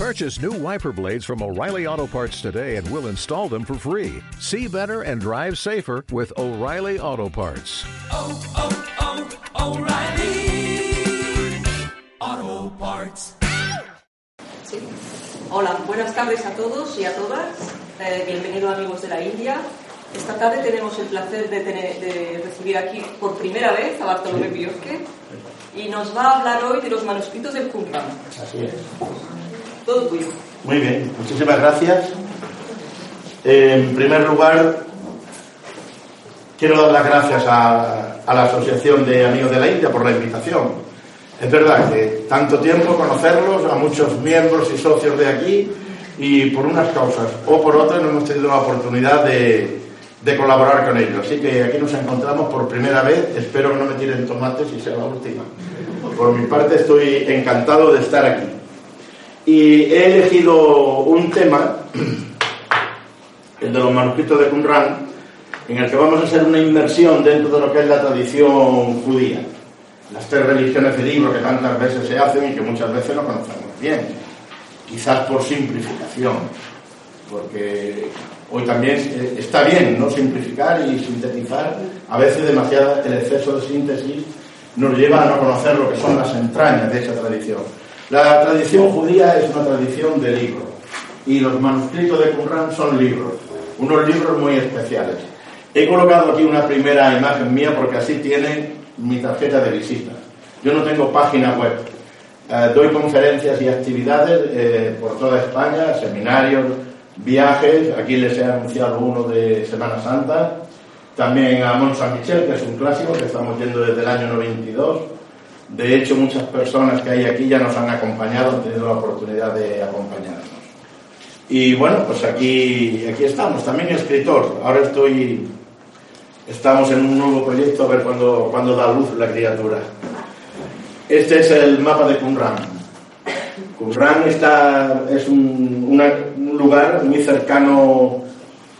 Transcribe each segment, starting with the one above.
Purchase new wiper blades from O'Reilly Auto Parts today and we'll install them for free. See better and drive safer with O'Reilly Auto Parts. oh, oh, O'Reilly Auto Parts. Sí. Hola, buenas tardes a todos y a todas. Eh, bienvenidos amigos de la India. Esta tarde tenemos el placer de, tener- de recibir aquí por primera vez a Bartolomé Biosque y nos va a hablar hoy de los manuscritos del Qumran. Así es. Muy bien, muchísimas gracias. En primer lugar, quiero dar las gracias a, la Asociación de Amigos de la India por la invitación. Es verdad que tanto tiempo conocerlos, a muchos miembros y socios de aquí, y por unas causas o por otras no hemos tenido la oportunidad de colaborar con ellos. Así que aquí nos encontramos por primera vez. Espero que no me tiren tomates y sea la última. Por mi parte estoy encantado de estar aquí. Y he elegido un tema, el de los manuscritos de Qumran, en el que vamos a hacer una inmersión dentro de lo que es la tradición judía. Las tres religiones de libro que tantas veces se hacen y que muchas veces no conocemos bien. Quizás por simplificación, porque hoy también eh, está bien no simplificar y sintetizar. A veces demasiado el exceso de síntesis nos lleva a no conocer lo que son las entrañas de esa tradición. La tradición judía es una tradición de libros y los manuscritos de Qumran son libros, unos libros muy especiales. He colocado aquí una primera imagen mía porque así tienen mi tarjeta de visita. Yo no tengo página web. Eh, doy conferencias y actividades eh, por toda España, seminarios, viajes. Aquí les he anunciado uno de Semana Santa. También a Mont Saint Michel, que es un clásico que estamos yendo desde el año 92. De hecho, muchas personas que hay aquí ya nos han acompañado, han tenido la oportunidad de acompañarnos. Y bueno, pues aquí, aquí estamos, también escritor. Ahora estoy, estamos en un nuevo proyecto, a ver cuándo, cuándo da luz la criatura. Este es el mapa de Qumran. Qumran está, es un, un lugar muy cercano,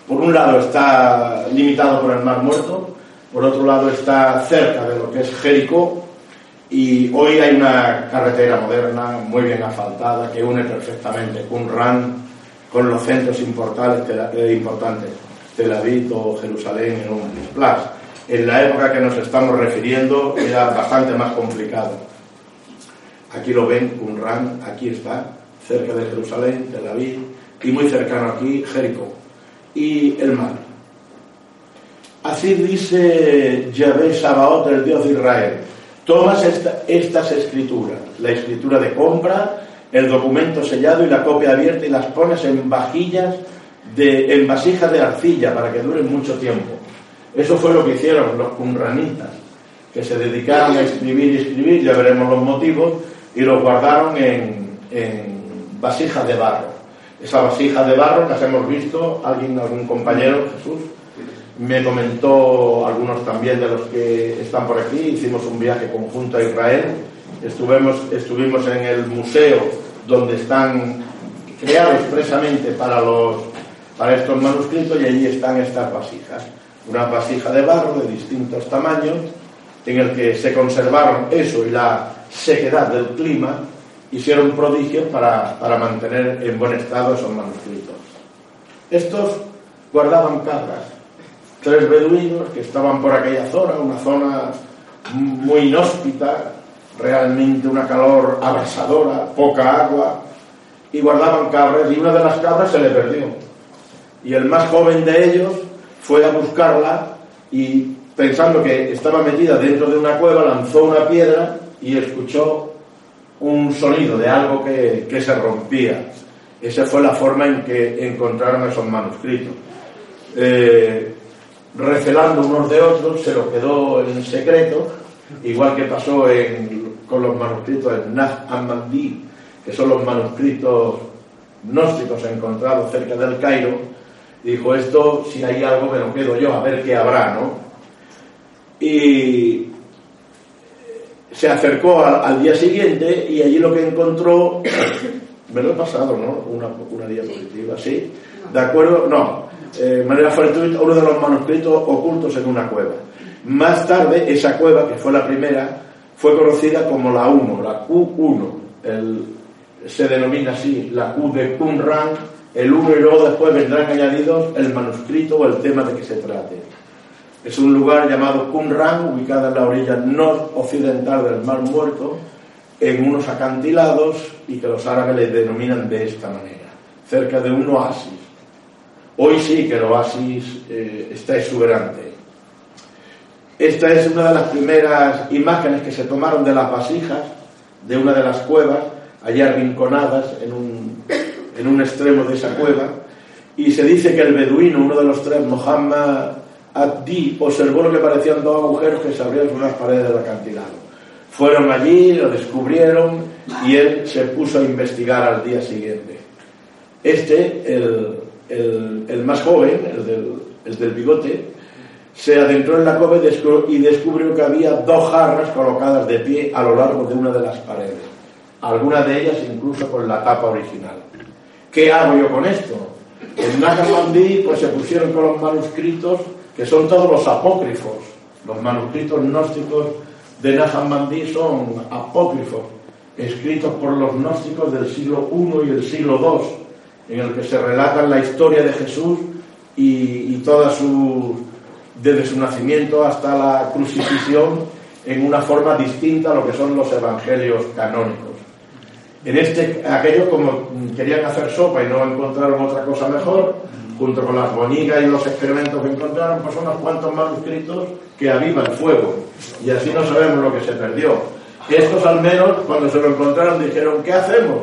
por un lado está limitado por el Mar Muerto, por otro lado está cerca de lo que es Jericó, y hoy hay una carretera moderna, muy bien asfaltada, que une perfectamente Qumran con los centros eh, importantes Tel Aviv o Jerusalén en un plus. En la época que nos estamos refiriendo era bastante más complicado. Aquí lo ven, Qumran, aquí está, cerca de Jerusalén, Tel Aviv, y muy cercano aquí, Jericó. Y el mar. Así dice Yahvé Sabaoth, el Dios de Israel. Tomas esta- estas escrituras, la escritura de compra, el documento sellado y la copia abierta y las pones en vajillas, de, en vasijas de arcilla para que duren mucho tiempo. Eso fue lo que hicieron los cumranitas, que se dedicaron a escribir y escribir, ya veremos los motivos, y los guardaron en, en vasijas de barro. Esas vasijas de barro las hemos visto, alguien, algún compañero, Jesús, me comentó algunos también de los que están por aquí, hicimos un viaje conjunto a Israel, estuvimos, estuvimos en el museo donde están creados expresamente para, los, para estos manuscritos y allí están estas vasijas. Una vasija de barro de distintos tamaños en el que se conservaron eso y la sequedad del clima, hicieron prodigios para, para mantener en buen estado esos manuscritos. Estos guardaban cabras, tres beduinos que estaban por aquella zona, una zona muy inhóspita, realmente una calor abrasadora, poca agua, y guardaban cabras, y una de las cabras se le perdió. Y el más joven de ellos fue a buscarla y pensando que estaba metida dentro de una cueva, lanzó una piedra y escuchó un sonido de algo que, que se rompía. Esa fue la forma en que encontraron esos manuscritos. Eh, recelando unos de otros, se lo quedó en secreto, igual que pasó en- con los manuscritos de Nag Hammadi, que son los manuscritos gnósticos encontrados cerca del Cairo. Dijo, esto, si hay algo, me lo quedo yo, a ver qué habrá, ¿no? Y se acercó al, al día siguiente y allí lo que encontró, me lo he pasado, ¿no? Una, una diapositiva, ¿sí? ¿De acuerdo? No. Eh, manera fortuita, uno de los manuscritos ocultos en una cueva. Más tarde, esa cueva, que fue la primera, fue conocida como la 1, la Q1, el, se denomina así la Q de Qumran, el uno y luego después vendrán añadidos el manuscrito o el tema de que se trate. Es un lugar llamado Qumran, ubicado en la orilla noroccidental del Mar Muerto, en unos acantilados y que los árabes le denominan de esta manera, cerca de un oasis. Hoy sí que el oasis eh, está exuberante. Esta es una de las primeras imágenes que se tomaron de las vasijas de una de las cuevas, allá arrinconadas en un, en un extremo de esa cueva, y se dice que el beduino, uno de los tres, Mohammed Abdi, observó lo que parecían dos agujeros que se abrían por las paredes del acantilado. Fueron allí, lo descubrieron y él se puso a investigar al día siguiente. Este, el, el, más joven, el del, el del bigote, se adentró en la cueva y descu- y descubrió que había dos jarras colocadas de pie a lo largo de una de las paredes, algunas de ellas incluso con la tapa original. ¿Qué hago yo con esto? En Nagamandí pues se pusieron con los manuscritos que son todos los apócrifos. Los manuscritos gnósticos de Nagamandí son apócrifos, escritos por los gnósticos del siglo I y el siglo II, en el que se relatan la historia de Jesús y, y toda su desde su nacimiento hasta la crucifixión en una forma distinta a lo que son los evangelios canónicos. En este, aquellos como querían hacer sopa y no encontraron otra cosa mejor, junto con las bonigas y los excrementos que encontraron, pues unos cuantos manuscritos que avivan fuego. Y así no sabemos lo que se perdió. Estos al menos, cuando se lo encontraron, dijeron, ¿qué hacemos?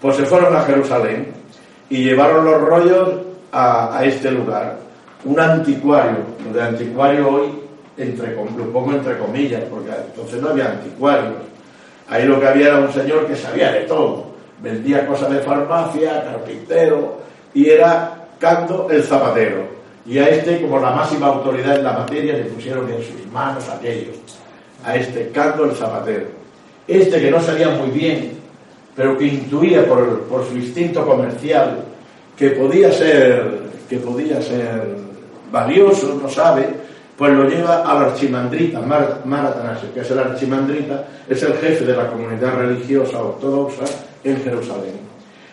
Pues se fueron a Jerusalén y llevaron los rollos a, a este lugar. Un anticuario, lo de anticuario hoy, entre, lo pongo entre comillas, porque entonces no había anticuarios. Ahí lo que había era un señor que sabía de todo. Vendía cosas de farmacia, carpintero, y era Cando el zapatero. Y a este, como la máxima autoridad en la materia, le pusieron en sus manos aquello. A este Cando el zapatero. Este que no sabía muy bien, pero que intuía por, por su instinto comercial que podía ser, que podía ser valioso, no sabe, pues lo lleva al archimandrita, Mar, que es el archimandrita, es el jefe de la comunidad religiosa ortodoxa en Jerusalén.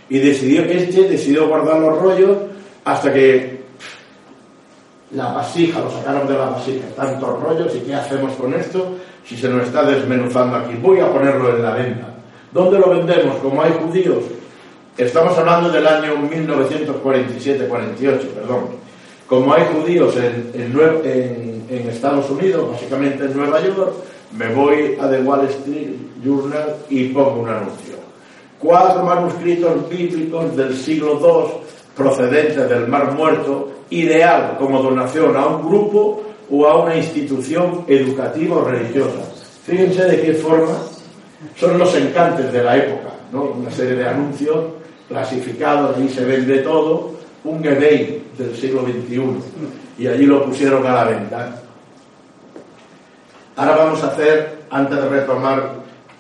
Y decidió, este decidió guardar los rollos hasta que la vasija, lo sacaron de la vasija, tantos rollos, ¿y qué hacemos con esto? Si se nos está desmenuzando aquí, voy a ponerlo en la venta. ¿Dónde lo vendemos? Como hay judíos. Estamos hablando del año 1947-48, perdón. Como hay judíos en, en en- en Estados Unidos, básicamente en Nueva York, me voy a The Wall Street Journal y pongo un anuncio. Cuatro manuscritos bíblicos del siglo II procedentes del Mar Muerto, ideal como donación a un grupo o a una institución educativa o religiosa. Fíjense de qué forma son los encantes de la época, ¿no? Una serie de anuncios clasificados, ahí se vende todo, un eBay del siglo XXI, y allí lo pusieron a la venta. Ahora vamos a hacer, antes de retomar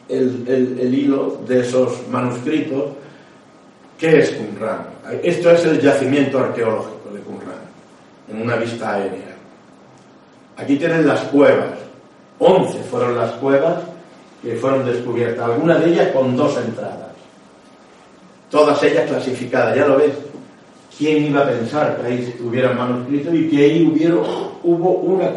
el, el- hilo de esos manuscritos, ¿qué es Qumran? Esto es el yacimiento arqueológico de Qumran, en una vista aérea. Aquí tienen las cuevas. 11 fueron las cuevas que fueron descubiertas, algunas de ellas con dos entradas. Todas ellas clasificadas, ya lo ves. ¿Quién iba a pensar que ahí hubiera manuscritos y que ahí hubiera, hubo una,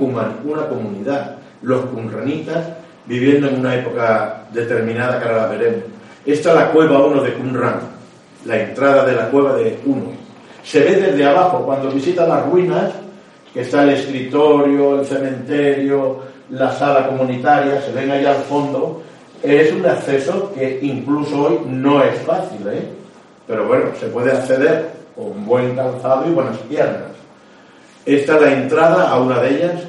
una comunidad, los cumranitas, viviendo en una época determinada que ahora la veremos? Esta es la cueva 1 de Qumran, la entrada de la cueva de 1. Se ve desde abajo, cuando visita las ruinas, que está el escritorio, el cementerio, la sala comunitaria, se ven allá al fondo, es un acceso que incluso hoy no es fácil, ¿eh? pero bueno, se puede acceder con buen calzado y buenas piernas. Esta es la entrada a una de ellas,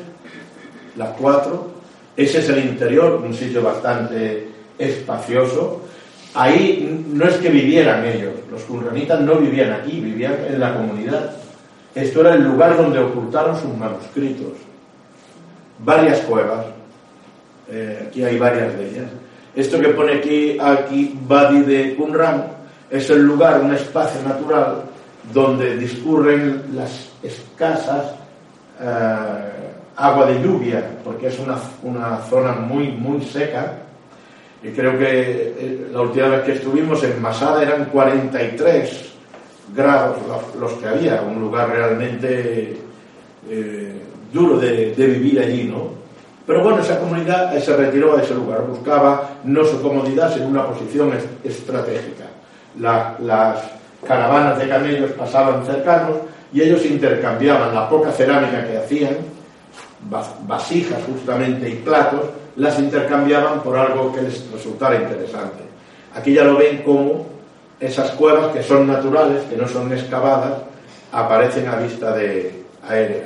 las cuatro. Ese es el interior, un sitio bastante espacioso. Ahí no es que vivieran ellos, los qumranitas no vivían aquí, vivían en la comunidad. Esto era el lugar donde ocultaron sus manuscritos. Varias cuevas, eh, aquí hay varias de ellas. Esto que pone aquí, aquí Badi de Qumran, es el lugar, un espacio natural donde discurren las escasas eh, agua de lluvia, porque es una, una zona muy, muy seca. Y creo que eh, la última vez que estuvimos en Masada eran 43 grados los, que había, un lugar realmente eh, duro de, de vivir allí, ¿no? Pero bueno, esa comunidad se retiró a ese lugar, buscaba no su comodidad, sino una posición es- estratégica. La- las caravanas de camellos pasaban cercanos y ellos intercambiaban la poca cerámica que hacían, vas- vasijas justamente y platos, las intercambiaban por algo que les resultara interesante. Aquí ya lo ven como esas cuevas que son naturales, que no son excavadas, aparecen a vista de aérea.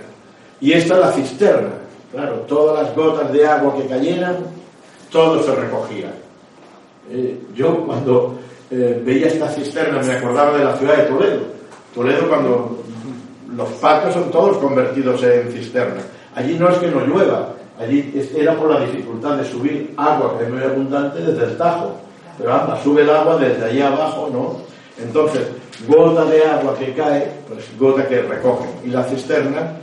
Y esta es la cisterna. Claro, todas las gotas de agua que cayeran, todo se recogía. Eh, yo cuando eh, veía esta cisterna me acordaba de la ciudad de Toledo. Toledo cuando los patios son todos convertidos en cisterna. Allí no es que no llueva, allí era por la dificultad de subir agua que es muy abundante desde el Tajo. Pero anda, sube el agua desde allá abajo, ¿no? Entonces, gota de agua que cae, pues gota que recogen. Y la cisterna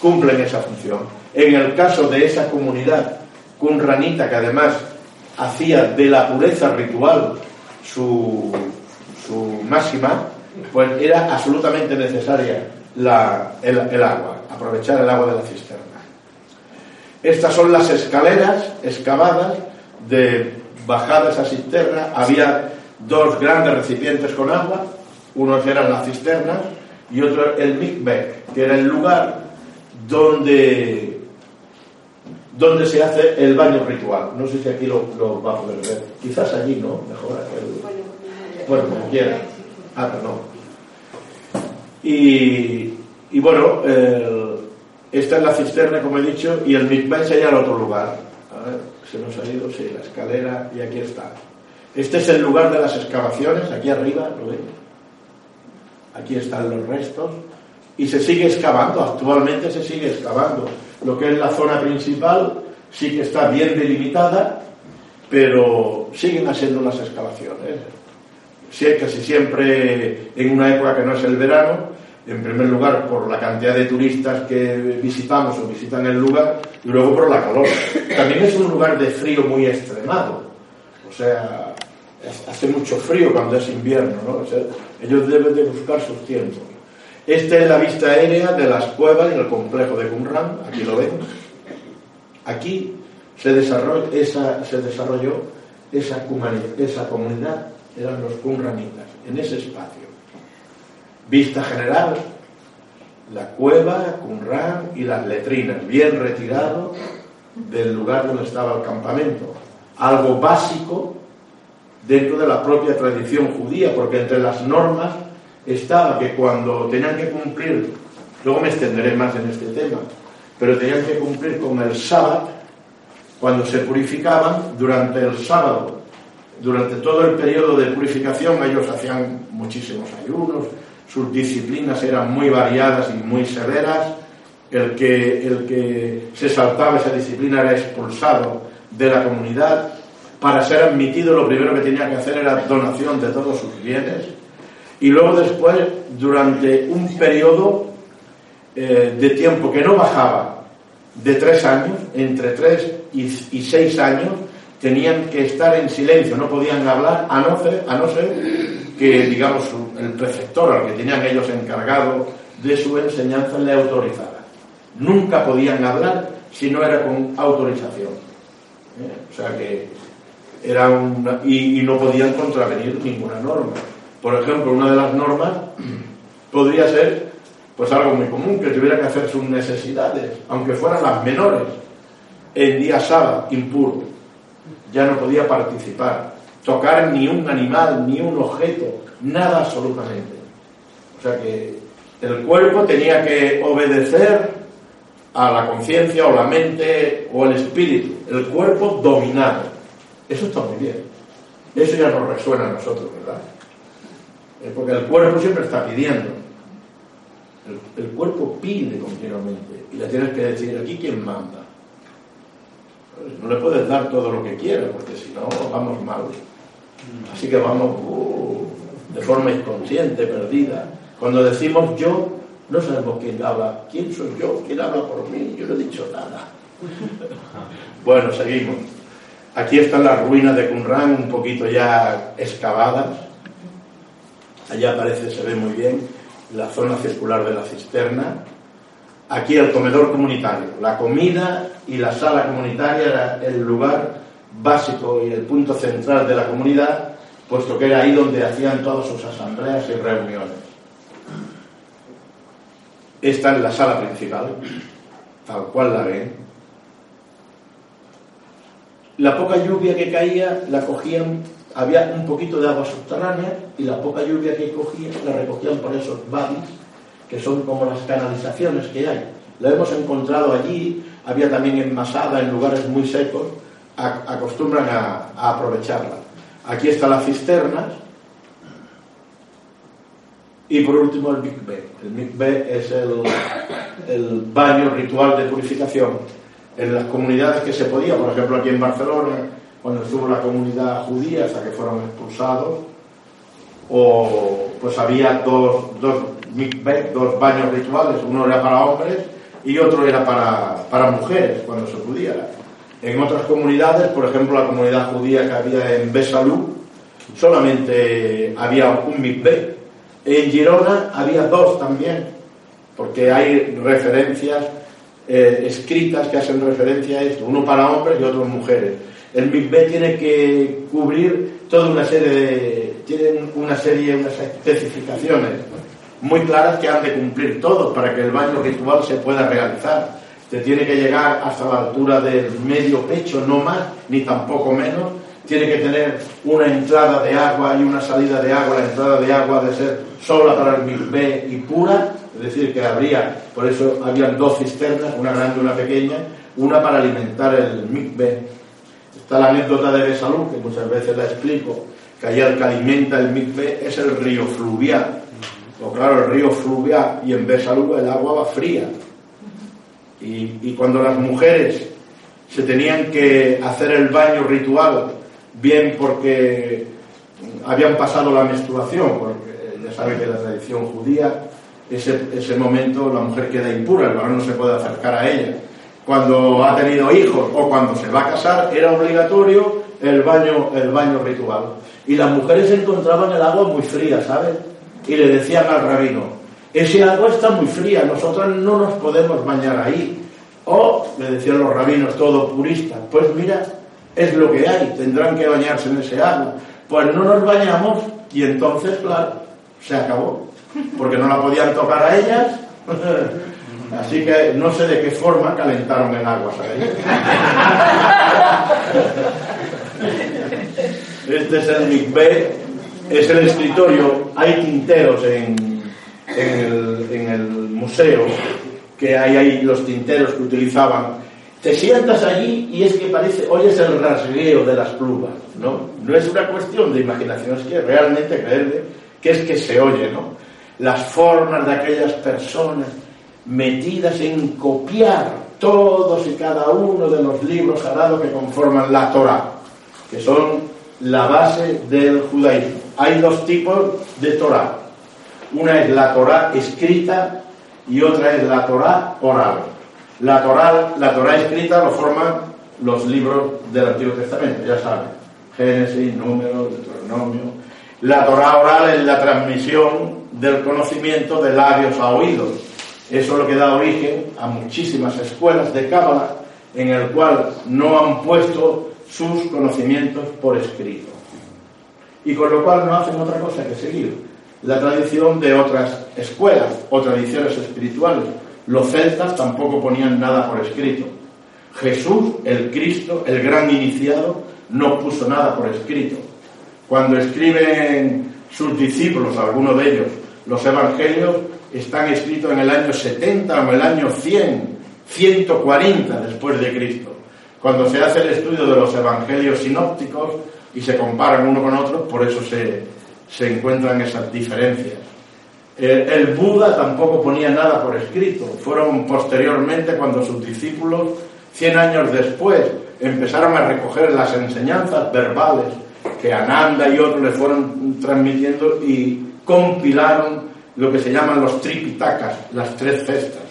cumplen esa función. En el caso de esa comunidad cunranita que además hacía de la pureza ritual su, máxima, pues era absolutamente necesaria el, agua, aprovechar el agua de la cisterna. Estas son las escaleras excavadas de bajada esa cisterna. Había dos grandes recipientes con agua, unos eran las cisternas y otro el mikveh, que era el lugar donde, donde se hace el baño ritual. No sé si aquí lo, lo va a poder ver. Quizás allí, ¿no? Mejor aquel- Bueno, como quiera. Ah, perdón. Y, y bueno, esta es la cisterna, como he dicho, y el mikveh sería el otro lugar. A ver, se nos ha ido, sí, la escalera, y aquí está. Este es el lugar de las excavaciones, aquí arriba, ¿lo ven? Aquí están los restos, y se sigue excavando, actualmente se sigue excavando. Lo que es la zona principal sí que está bien delimitada, pero siguen haciendo las excavaciones. Sí, casi siempre en una época que no es el verano, en primer lugar por la cantidad de turistas que visitamos o visitan el lugar, y luego por la calor. También es un lugar de frío muy extremado, o sea, hace mucho frío cuando es invierno, ¿no? O sea, ellos deben de buscar sus tiempos. Esta es la vista aérea de las cuevas y el complejo de Qumran, aquí lo ven. Aquí se desarrolló esa, esa comunidad, eran los Qumranitas, en ese espacio. Vista general, la cueva, Qumran y las letrinas, bien retirado del lugar donde estaba el campamento. Algo básico dentro de la propia tradición judía, porque entre las normas estaba que cuando tenían que cumplir, luego me extenderé más en este tema, pero tenían que cumplir con el sábado, cuando se purificaban durante el sábado, durante todo el periodo de purificación, ellos hacían muchísimos ayunos, sus disciplinas eran muy variadas y muy severas, el que, el que se saltaba esa disciplina era expulsado de la comunidad, para ser admitido lo primero que tenía que hacer era donación de todos sus bienes, y luego después, durante un periodo eh, de tiempo que no bajaba de tres años, entre tres y, seis años, tenían que estar en silencio, no podían hablar, a no ser, a no ser que, digamos, el preceptor al que tenían ellos encargado de su enseñanza le autorizara. Nunca podían hablar si no era con autorización. ¿eh? O sea que era una, y no podían contravenir ninguna norma. Por ejemplo, una de las normas podría ser pues algo muy común, que tuviera que hacer sus necesidades, aunque fueran las menores, en día sábado, impuro. Ya no podía participar, tocar ni un animal, ni un objeto, nada absolutamente. O sea que el cuerpo tenía que obedecer a la conciencia o la mente o el espíritu, el cuerpo dominado. Eso está muy bien. Eso ya nos resuena a nosotros, ¿verdad? Eh, Porque el cuerpo siempre está pidiendo. El, cuerpo pide continuamente y le tienes que decir, aquí quién manda. Pues No le puedes dar todo lo que quiera, porque si no, vamos mal. Así que vamos uh, de forma inconsciente, perdida. Cuando decimos yo, no sabemos quién habla. ¿Quién soy yo? ¿Quién habla por mí? Yo no he dicho nada. bueno, seguimos. Aquí están las ruinas de Qumran, un poquito ya excavadas. Allá parece, se ve muy bien, la zona circular de la cisterna. Aquí el comedor comunitario. La comida y la sala comunitaria era el lugar básico y el punto central de la comunidad, puesto que era ahí donde hacían todas sus asambleas y reuniones. Esta es la sala principal, tal cual la ven. La poca lluvia que caía la cogían, había un poquito de agua subterránea y la poca lluvia que cogían la recogían por esos badis, que son como las canalizaciones que hay. La hemos encontrado allí, había también enmasada en lugares muy secos, acostumbran a, aprovecharla. Aquí están las cisternas y por último el mikveh. El mikveh es el baño ritual de purificación. En las comunidades que se podía, por ejemplo aquí en Barcelona, cuando estuvo la comunidad judía hasta que fueron expulsados, o pues había dos, dos dos baños rituales, uno era para hombres y otro era para, para mujeres cuando se pudiera. En otras comunidades, por ejemplo la comunidad judía que había en Besalú, solamente había un mikveh. En Girona había dos también, porque hay referencias eh, escritas que hacen referencia a esto, uno para hombres y otro mujeres. El mikveh tiene que cubrir toda una serie de, tiene una serie, unas especificaciones muy claras que han de cumplir todos para que el baño ritual se pueda realizar. Te tiene que llegar hasta la altura del medio pecho, no más, ni tampoco menos. Tiene que tener una entrada de agua y una salida de agua. La entrada de agua de ser sola para el mikveh y pura, es decir, que habría, por eso habían dos cisternas, una grande y una pequeña, una para alimentar el mikveh. Está la anécdota de Besalú, que muchas veces la explico, que allá el que alimenta el mikveh es el río fluvial. O claro, el río fluvial y en Besalú el agua va fría. Y, cuando las mujeres se tenían que hacer el baño ritual, bien porque habían pasado la menstruación, porque ya saben que la tradición judía, ese, ese momento la mujer queda impura, el varón no se puede acercar a ella. Cuando ha tenido hijos o cuando se va a casar, era obligatorio el baño, el baño ritual. Y las mujeres encontraban el agua muy fría, ¿sabes? Y le decían al rabino, ese agua está muy fría, nosotros no nos podemos bañar ahí. O, le decían los rabinos, todo puristas, pues mira, es lo que hay, tendrán que bañarse en ese agua. Pues no nos bañamos y entonces, claro, se acabó, porque no la podían tocar a ellas. Así que no sé de qué forma calentaron el agua, ¿sabéis? Este es el mikveh, es el escritorio, hay tinteros en, en, el, en el museo, que hay ahí los tinteros que utilizaban. Te sientas allí y es que parece, oyes el rasgueo de las plumas, ¿no? No es una cuestión de imaginación, es que realmente creerle que es que se oye, ¿no? Las formas de aquellas personas metidas en copiar todos y cada uno de los libros sagrados que conforman la Torah, que son la base del judaísmo. Hay dos tipos de Torah. Una es la Torah escrita y otra es la Torah oral. La Torah, la Torah escrita lo forman los libros del Antiguo Testamento, ya saben, Génesis, Números, Deuteronomio. La Torah oral es la transmisión del conocimiento de labios a oídos. Eso es lo que da origen a muchísimas escuelas de Cábala en el cual no han puesto sus conocimientos por escrito. Y con lo cual no hacen otra cosa que seguir la tradición de otras escuelas o tradiciones espirituales. Los celtas tampoco ponían nada por escrito. Jesús, el Cristo, el gran iniciado, no puso nada por escrito. Cuando escriben sus discípulos, algunos de ellos, los evangelios, están escritos en el año 70 o el año 100, 140 después de Cristo. Cuando se hace el estudio de los evangelios sinópticos y se comparan uno con otro, por eso se, se encuentran esas diferencias. El, el, Buda tampoco ponía nada por escrito. Fueron posteriormente cuando sus discípulos, 100 años después, empezaron a recoger las enseñanzas verbales que Ananda y otros le fueron transmitiendo y compilaron lo que se llaman los tripitakas, las tres cestas.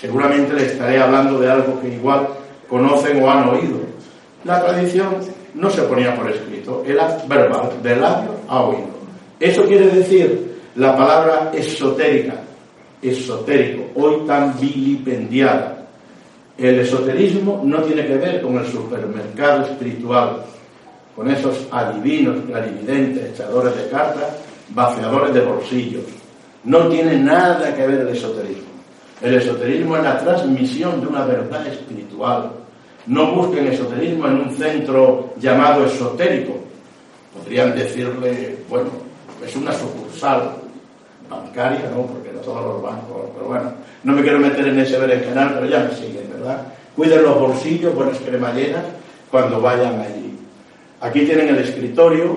Seguramente les estaré hablando de algo que igual conocen o han oído. La tradición no se ponía por escrito, era verbal, de labio a oído. Eso quiere decir la palabra esotérica, esotérico, hoy tan vilipendiada. El esoterismo no tiene que ver con el supermercado espiritual, con esos adivinos, clarividentes, echadores de cartas, vaciadores de bolsillos. No tiene nada que ver el esoterismo. El esoterismo es la transmisión de una verdad espiritual. No busquen esoterismo en un centro llamado esotérico. Podrían decirle, bueno, es una sucursal bancaria, ¿no? Porque no todos los bancos, pero bueno, no me quiero meter en ese berenjenal, pero ya me siguen, ¿verdad? Cuiden los bolsillos, buenas cremalleras, cuando vayan allí. Aquí tienen el escritorio,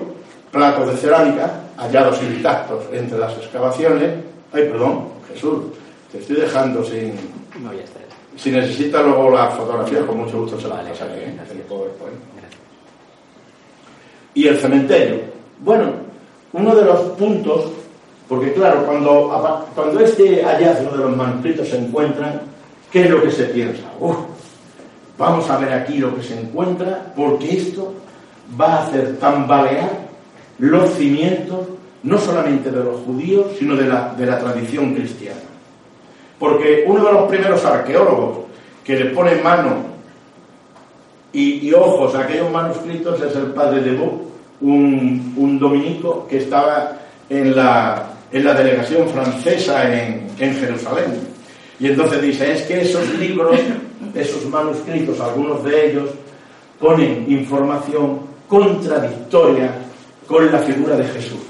platos de cerámica, hallados intactos entre las excavaciones. Ay, perdón, Jesús, te estoy dejando sin... No, ya está. Si necesita luego la fotografía, con mucho gusto se la Vale, pasaré, ¿eh? gracias. El PowerPoint. Gracias. y el cementerio. Bueno, uno de los puntos, porque claro, cuando, cuando este hallazgo de los manuscritos se encuentran, ¿qué es lo que se piensa? Uf, vamos a ver aquí lo que se encuentra, porque esto va a hacer tambalear los cimientos, no solamente de los judíos, sino de la, de la tradición cristiana. Porque uno de los primeros arqueólogos que le pone mano y, ojos a aquellos manuscritos es el padre de Bo, un, un dominico que estaba en la, en la delegación francesa en, en Jerusalén. Y entonces dice, es que esos libros, esos manuscritos, algunos de ellos, ponen información contradictoria con la figura de Jesús.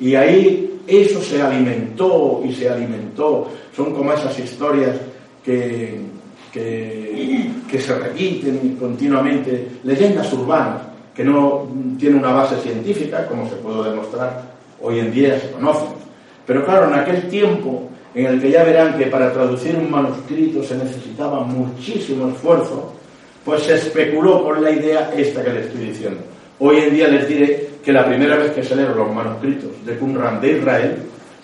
Y ahí eso se alimentó y se alimentó. Son como esas historias que, que, se repiten continuamente, leyendas urbanas que no tienen una base científica, como se puede demostrar hoy en día, se conocen. Pero claro, en aquel tiempo en el que ya verán que para traducir un manuscrito se necesitaba muchísimo esfuerzo, pues se especuló con la idea esta que les estoy diciendo. Hoy en día les diré que la primera vez que se leyeron los manuscritos de Qumran de Israel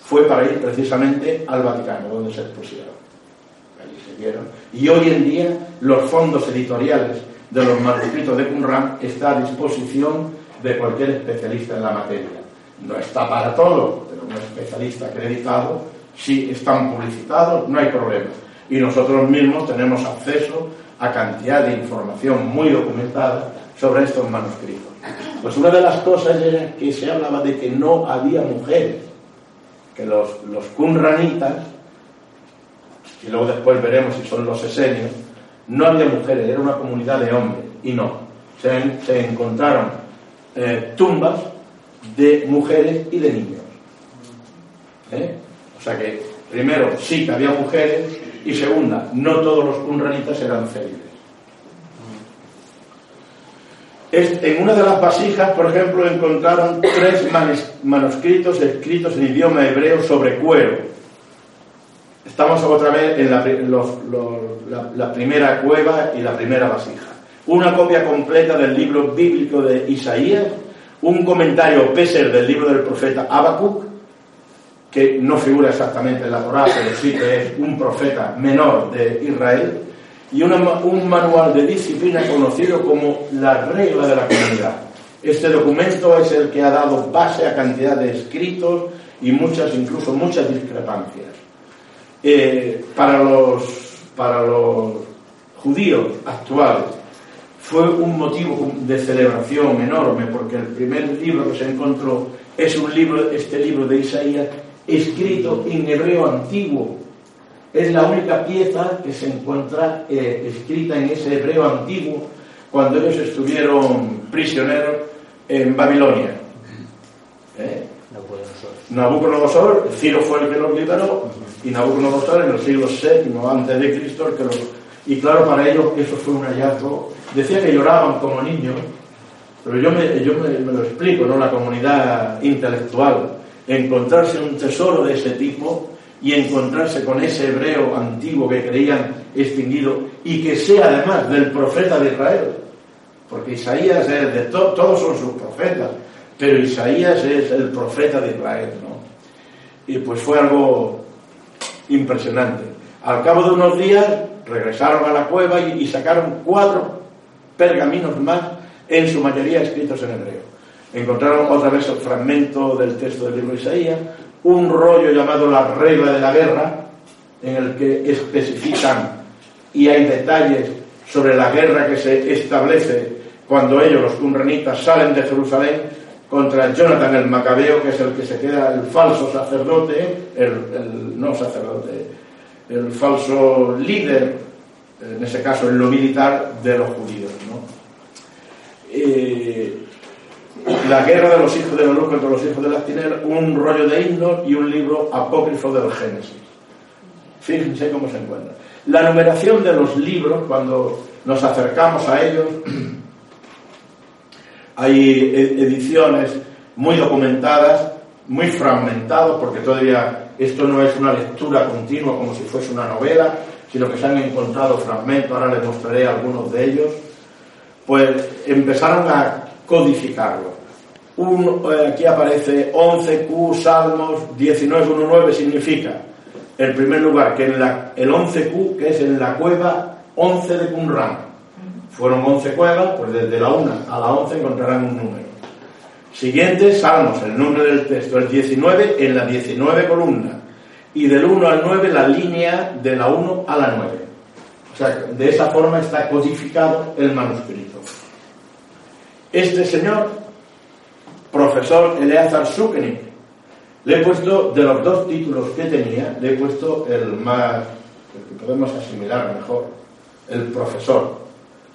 fue para ir precisamente al Vaticano, donde se expusieron. Allí se vieron. Y hoy en día los fondos editoriales de los manuscritos de Qumran está a disposición de cualquier especialista en la materia. No está para todo, pero un especialista acreditado, si están publicitados, no hay problema. Y nosotros mismos tenemos acceso a cantidad de información muy documentada sobre estos manuscritos. Pues una de las cosas era que se hablaba de que no había mujeres, que los, los qumranitas, y luego después veremos si son los esenios, no había mujeres, era una comunidad de hombres, y no. Se, encontraron eh, tumbas de mujeres y de niños. ¿Eh? O sea que, primero, sí que había mujeres, y segunda, no todos los qumranitas eran célibes. Es- En una de las vasijas, por ejemplo, encontraron tres manuscritos escritos en idioma hebreo sobre cuero. Estamos otra vez en la primera cueva y la primera vasija. Una copia completa del libro bíblico de Isaías, un comentario Peser del libro del profeta Habacuc, que no figura exactamente en la Torá, pero sí que es un profeta menor de Israel, y un manual de disciplina conocido como la regla de la comunidad. Este documento es el que ha dado base a cantidad de escritos y muchas, incluso muchas discrepancias. Eh, para, los, para los judíos actuales fue un motivo de celebración enorme porque el primer libro que se encontró es un libro, este libro de Isaías, escrito en hebreo antiguo. Es la única pieza que se encuentra eh, escrita en ese hebreo antiguo cuando ellos estuvieron prisioneros en Babilonia. ¿Eh? Nabucodonosor, Ciro fue el que los liberó, y Nabucodonosor en los siglos VII antes de Cristo el que los... Y claro, para ellos eso fue un hallazgo. Decía que lloraban como niños, pero yo me, yo me, me lo explico, ¿no? La comunidad intelectual, encontrarse un tesoro de ese tipo y encontrarse con ese hebreo antiguo que creían extinguido y que sea además del profeta de Israel, porque Isaías es de to- todos son sus profetas, pero Isaías es el profeta de Israel, ¿no? Y pues fue algo impresionante. Al cabo de unos días regresaron a la cueva y, y sacaron cuatro pergaminos más en su mayoría escritos en hebreo. Encontraron otra vez el fragmento del texto del libro de Isaías, un rollo llamado la regla de la guerra, en el que especifican y hay detalles sobre la guerra que se establece cuando ellos, los cumranitas, salen de Jerusalén contra Jonathan el Macabeo, que es el que se queda el falso sacerdote, el, no sacerdote, el falso líder, en ese caso en lo militar, de los judíos. Eh, la guerra de los hijos de la luz contra los hijos de la tinieblas, un rollo de himnos y un libro apócrifo del Génesis. Fíjense cómo se encuentra. La numeración de los libros, cuando nos acercamos a ellos, hay e-, ediciones muy documentadas, muy fragmentadas, porque todavía esto no es una lectura continua como si fuese una novela, sino que se han encontrado fragmentos, ahora les mostraré algunos de ellos, pues empezaron a codificarlo. Eh, aquí aparece 11Q, Salmos, 19.1.9 significa, en primer lugar, que en la, el 11Q, que es en la cueva 11 de Qumran, fueron 11 cuevas, pues desde la 1 a la 11 encontrarán un número. Siguiente, Salmos, el número del texto, el 19 en la 19 columna. Y del 1 al 9 la línea de la 1 a la 9. O sea, de esa forma está codificado el manuscrito. Este señor, profesor Eleazar Sukenik, le he puesto, de los dos títulos que tenía, le he puesto el más, el que podemos asimilar mejor, el profesor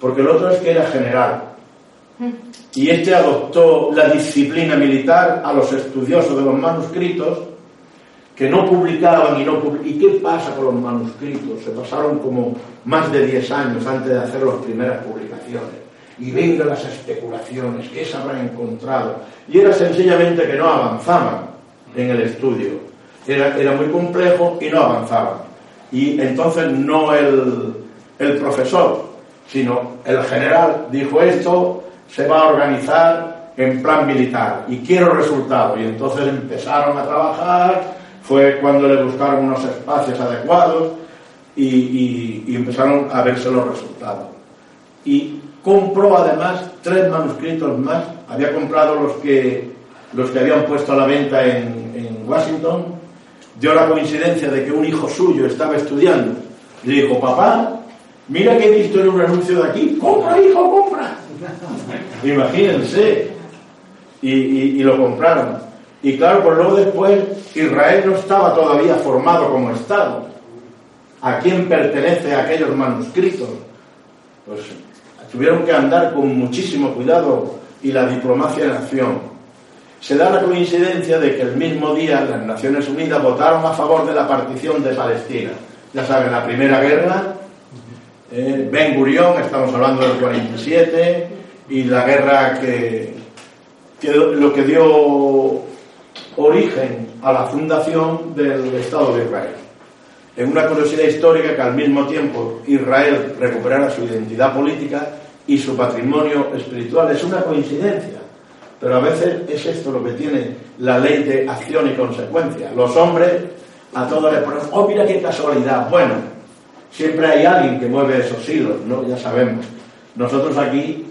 porque el otro es que era general. Y este adoptó la disciplina militar a los estudiosos de los manuscritos, que no publicaban y no publicaban. ¿Y qué pasa con los manuscritos? Se pasaron como más de 10 años antes de hacer las primeras publicaciones. Y vengan las especulaciones, ¿qué se habrán encontrado? Y era sencillamente que no avanzaban en el estudio. Era, era muy complejo y no avanzaban. Y entonces no el, el profesor, sino el general dijo esto se va a organizar en plan militar y quiero resultados. Y entonces empezaron a trabajar, fue cuando le buscaron unos espacios adecuados y, empezaron a verse los resultados. Y compró además tres manuscritos más, había comprado los que, los que habían puesto a la venta en, en Washington, dio la coincidencia de que un hijo suyo estaba estudiando. Le dijo, papá, Mira que he visto en un anuncio de aquí, compra hijo, compra. Imagínense. Y, lo compraron. Y claro, pues luego después Israel no estaba todavía formado como Estado. ¿A quién pertenece aquellos manuscritos? Pues tuvieron que andar con muchísimo cuidado y la diplomacia en acción. Se da la coincidencia de que el mismo día las Naciones Unidas votaron a favor de la partición de Palestina. Ya saben, la primera guerra eh, ben Gurión, estamos hablando del 47, y la guerra que, lo que dio origen a la fundación del Estado de Israel. En una curiosidad histórica que al mismo tiempo Israel recuperara su identidad política y su patrimonio espiritual. Es una coincidencia, pero a veces es esto lo que tiene la ley de acción y consecuencia. Los hombres a todos les ponen, oh, mira qué casualidad. Bueno, Siempre hay alguien que mueve esos hilos, ¿no? Ya sabemos. Nosotros aquí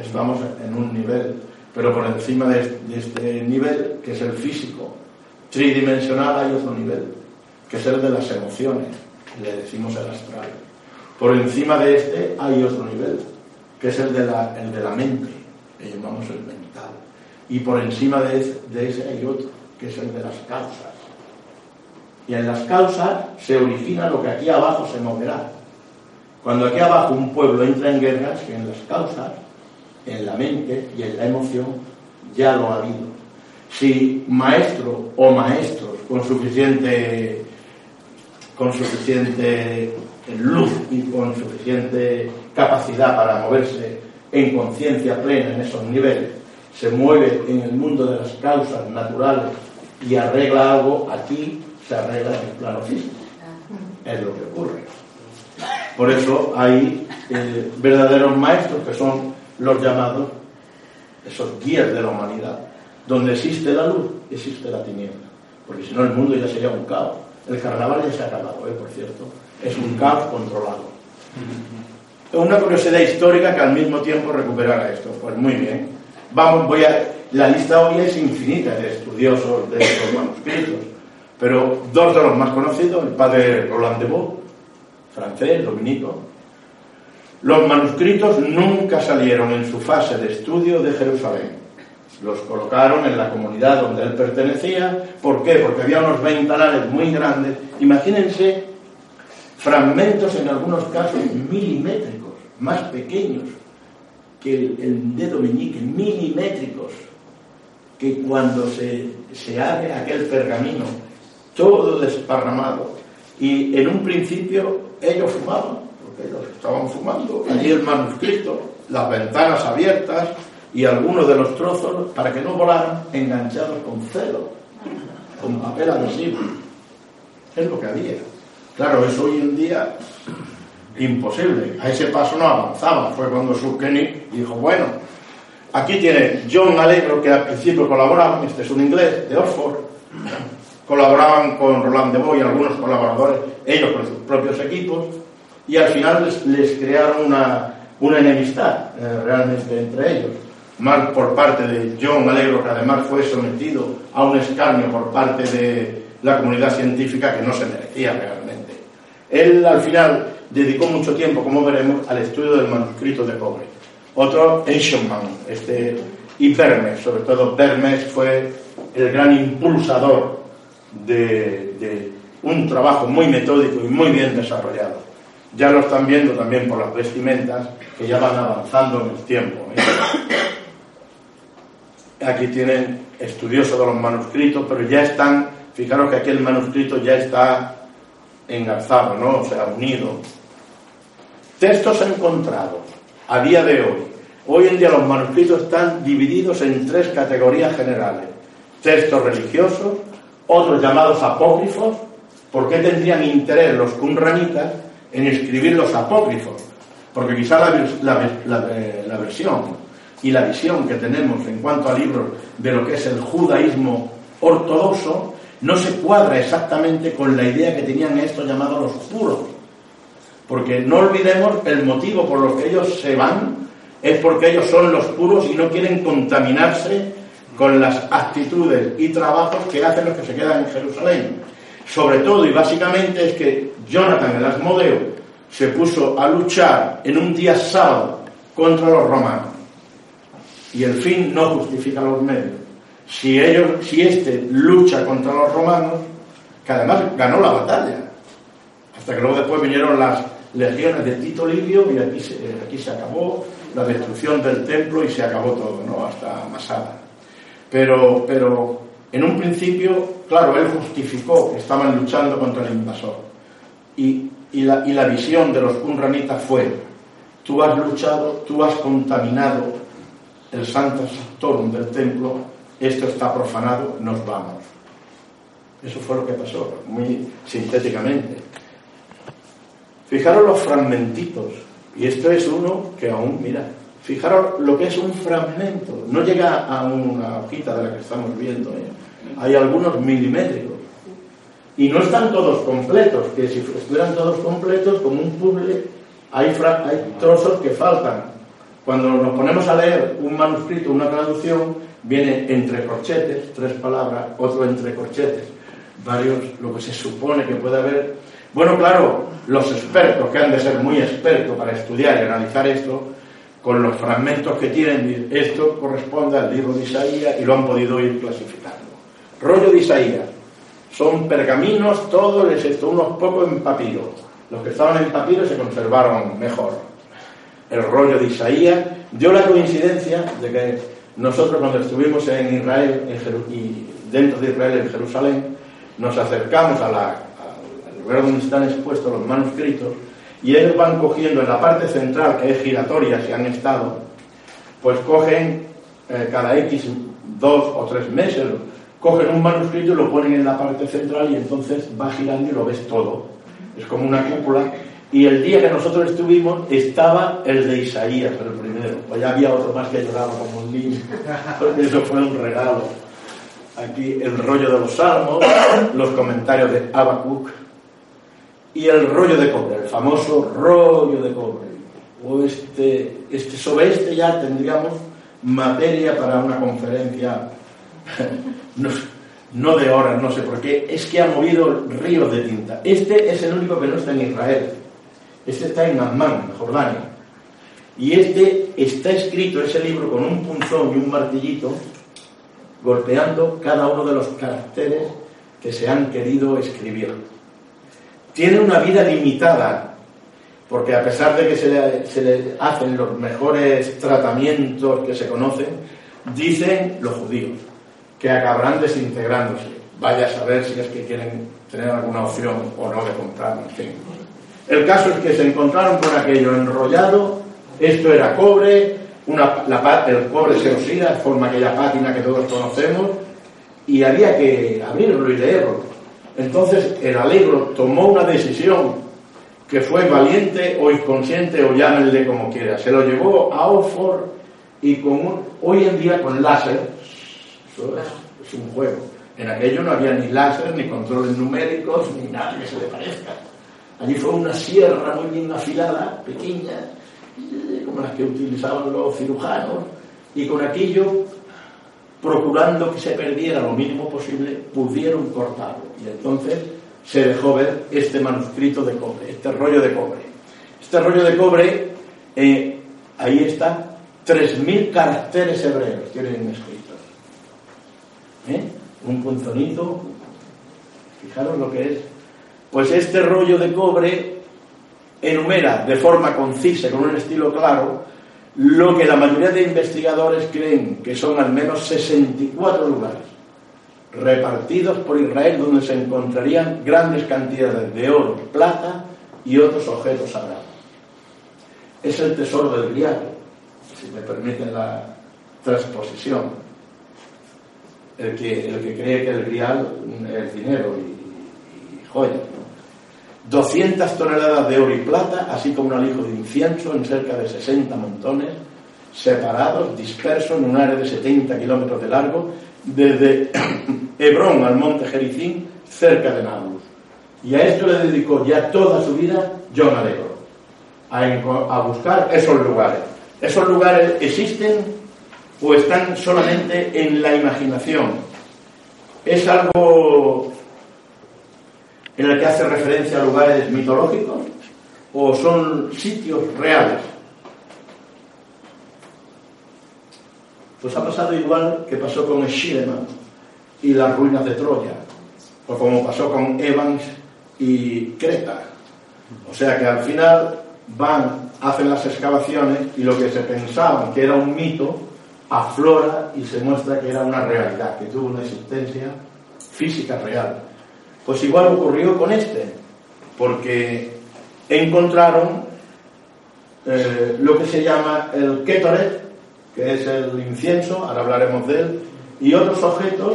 estamos en un nivel, pero por encima de, este nivel, que es el físico, tridimensional, hay otro nivel, que es el de las emociones, le decimos el astral. Por encima de este hay otro nivel, que es el de la, el de la mente, que llamamos el mental. Y por encima de de ese hay otro, que es el de las causas y en las causas se origina lo que aquí abajo se moverá. Cuando aquí abajo un pueblo entra en guerras, en las causas, en la mente y en la emoción, ya lo ha habido. Si maestro o maestros con suficiente, con suficiente luz y con suficiente capacidad para moverse en conciencia plena en esos niveles, se mueve en el mundo de las causas naturales y arregla algo aquí, se arregla en el plano físico. Es lo que ocurre. Por eso hay eh, verdaderos maestros que son los llamados, esos guías de la humanidad. Donde existe la luz, existe la tiniebla. Porque si no, el mundo ya sería un caos. El carnaval ya se ha acabado, ¿eh? por cierto. Es un caos controlado. una curiosidad histórica que al mismo tiempo recuperara esto. Pues muy bien. Vamos, voy a. La lista hoy es infinita de estudiosos de estos manuscritos, pero dos de los más conocidos, el padre Roland de Vaux, francés, dominico. Los manuscritos nunca salieron en su fase de estudio de Jerusalén. Los colocaron en la comunidad donde él pertenecía. ¿Por qué? Porque había unos ventanales muy grandes. Imagínense fragmentos en algunos casos milimétricos, más pequeños que el, el dedo meñique, milimétricos, que cuando se, se abre aquel pergamino, todo desparramado, y en un principio ellos fumaban, porque ellos estaban fumando, allí el manuscrito, las ventanas abiertas y algunos de los trozos, para que no volaran, enganchados con celo, con papel adhesivo. Es lo que había. Claro, eso hoy en día imposible. A ese paso no avanzaba. Fue cuando Kenny dijo, bueno, aquí tiene John Alegro, que al principio colaboraban, este es un inglés de Oxford, colaboraban con Roland de Boy, algunos colaboradores, ellos con sus propios equipos, y al final les, les crearon una, una enemistad eh, realmente entre ellos. Más por parte de John Alegro, que además fue sometido a un escarnio por parte de la comunidad científica que no se merecía realmente. Él al final dedicó mucho tiempo, como veremos, al estudio del manuscrito de cobre. Otro, Eichmann, este, y Bermes, sobre todo Bermes fue el gran impulsador de, de un trabajo muy metódico y muy bien desarrollado. Ya lo están viendo también por las vestimentas que ya van avanzando en el tiempo. ¿eh? Aquí tienen estudiosos de los manuscritos, pero ya están, fijaros que aquí el manuscrito ya está engarzado, ¿no? O sea, unido. Textos encontrados a día de hoy. Hoy en día los manuscritos están divididos en tres categorías generales. Textos religiosos, otros llamados apócrifos. ¿Por qué tendrían interés los cunranitas en escribir los apócrifos? Porque quizá la, la versión y la visión que tenemos en cuanto a libros de lo que es el judaísmo ortodoxo no se cuadra exactamente con la idea que tenían estos llamados los puros. Porque no olvidemos el motivo por lo que ellos se van es porque ellos son los puros y no quieren contaminarse con las actitudes y trabajos que hacen los que se quedan en Jerusalén. Sobre todo y básicamente es que Jonathan el Asmodeo se puso a luchar en un día sábado contra los romanos. Y el fin no justifica los medios. Si ellos, si este lucha contra los romanos, que además ganó la batalla, hasta que luego después vinieron las legiones de Tito Livio y aquí se, aquí se acabó la destrucción del templo y se acabó todo, ¿no? Hasta Masada. Pero, pero en un principio, claro, él justificó que estaban luchando contra el invasor. Y, y, la, y la visión de los cunranitas fue, tú has luchado, tú has contaminado el santo sanctorum del templo, esto está profanado, nos vamos. Eso fue lo que pasó, muy sintéticamente. Fijaros los fragmentitos, y esto es uno que aún, mira, fijaros lo que es un fragmento, no llega a una hojita de la que estamos viendo, ¿eh? hay algunos milimétricos. Y no están todos completos, que si estuvieran todos completos, como un puzzle, hay, hay trozos que faltan. Cuando nos ponemos a leer un manuscrito, una traducción, viene entre corchetes, tres palabras, otro entre corchetes, varios, lo que se supone que puede haber. Bueno, claro, los expertos, que han de ser muy expertos para estudiar y analizar esto, con los fragmentos que tienen, esto corresponde al libro de Isaías y lo han podido ir clasificando. Rollo de Isaías, son pergaminos todos, excepto unos pocos en papiro. Los que estaban en papiro se conservaron mejor. El rollo de Isaías dio la coincidencia de que nosotros cuando estuvimos en Israel y dentro de Israel en Jerusalén, nos acercamos a la, al lugar donde están expuestos los manuscritos y ellos van cogiendo en la parte central, que es giratoria, si han estado, pues cogen eh, cada X dos o tres meses, cogen un manuscrito y lo ponen en la parte central y entonces va girando y lo ves todo. Es como una cúpula. Y el día que nosotros estuvimos estaba el de Isaías, el primero. Pues ya había otro más que lloraba como un niño, porque eso fue un regalo. Aquí el rollo de los salmos, los comentarios de Habacuc y el rollo de cobre, el famoso rollo de cobre. o este, este, sobre este ya tendríamos materia para una conferencia, no, no de horas, no sé por qué, es que ha movido ríos de tinta. Este es el único que no está en Israel, este está en Amman, Jordania. Y este está escrito, ese libro, con un punzón y un martillito, golpeando cada uno de los caracteres que se han querido escribir. Tiene una vida limitada, porque a pesar de que se le, hacen los mejores tratamientos que se conocen, dicen los judíos que acabarán desintegrándose. Vaya a saber si es que quieren tener alguna opción o no de comprarlo, en fin. El caso es que se encontraron con aquello enrollado, esto era cobre, una, la, el cobre se oxida, forma aquella pátina que todos conocemos, y había que abrirlo y leerlo. Entonces el alegro tomó una decisión que fue valiente o inconsciente o llámenle como quiera. Se lo llevó a Oxford y hoy en día con láser, eso es, es, un juego. En aquello no había ni láser, ni controles numéricos, ni nada que se le parezca. Allí fue una sierra muy bien afilada, pequeña, como las que utilizaban los cirujanos, y con aquello, procurando que se perdiera lo mínimo posible, pudieron cortarlo. Y entonces se dejó ver este manuscrito de cobre, este rollo de cobre. Este rollo de cobre, eh, ahí está, 3.000 caracteres hebreos tienen escritos. ¿Eh? Un punzonito, fijaros lo que es. Pues este rollo de cobre enumera de forma concisa, con un estilo claro, lo que la mayoría de investigadores creen que son al menos 64 lugares repartidos por Israel donde se encontrarían grandes cantidades de oro, plata y otros objetos sagrados. Es el tesoro del grial, si me permiten la transposición. El que, el que cree que el grial es dinero y, y joyas. 200 toneladas de oro y plata, así como un alijo de incienso en cerca de 60 montones, separados, dispersos en un área de 70 kilómetros de largo, desde Hebrón al monte Jericín, cerca de Nablus. Y a esto le dedicó ya toda su vida John Alegro, a, a buscar esos lugares. Esos lugares existen o están solamente en la imaginación. Es algo en el que hace referencia a lugares mitológicos o son sitios reales. Pues ha pasado igual que pasó con Schliemann y las ruinas de Troya, o como pasó con Evans y Creta. O sea que al final van, hacen las excavaciones y lo que se pensaba que era un mito aflora y se muestra que era una realidad, que tuvo una existencia física real. Pues igual ocurrió con este, porque encontraron eh, lo que se llama el Ketoret, que es el incienso, ahora hablaremos de él, y otros objetos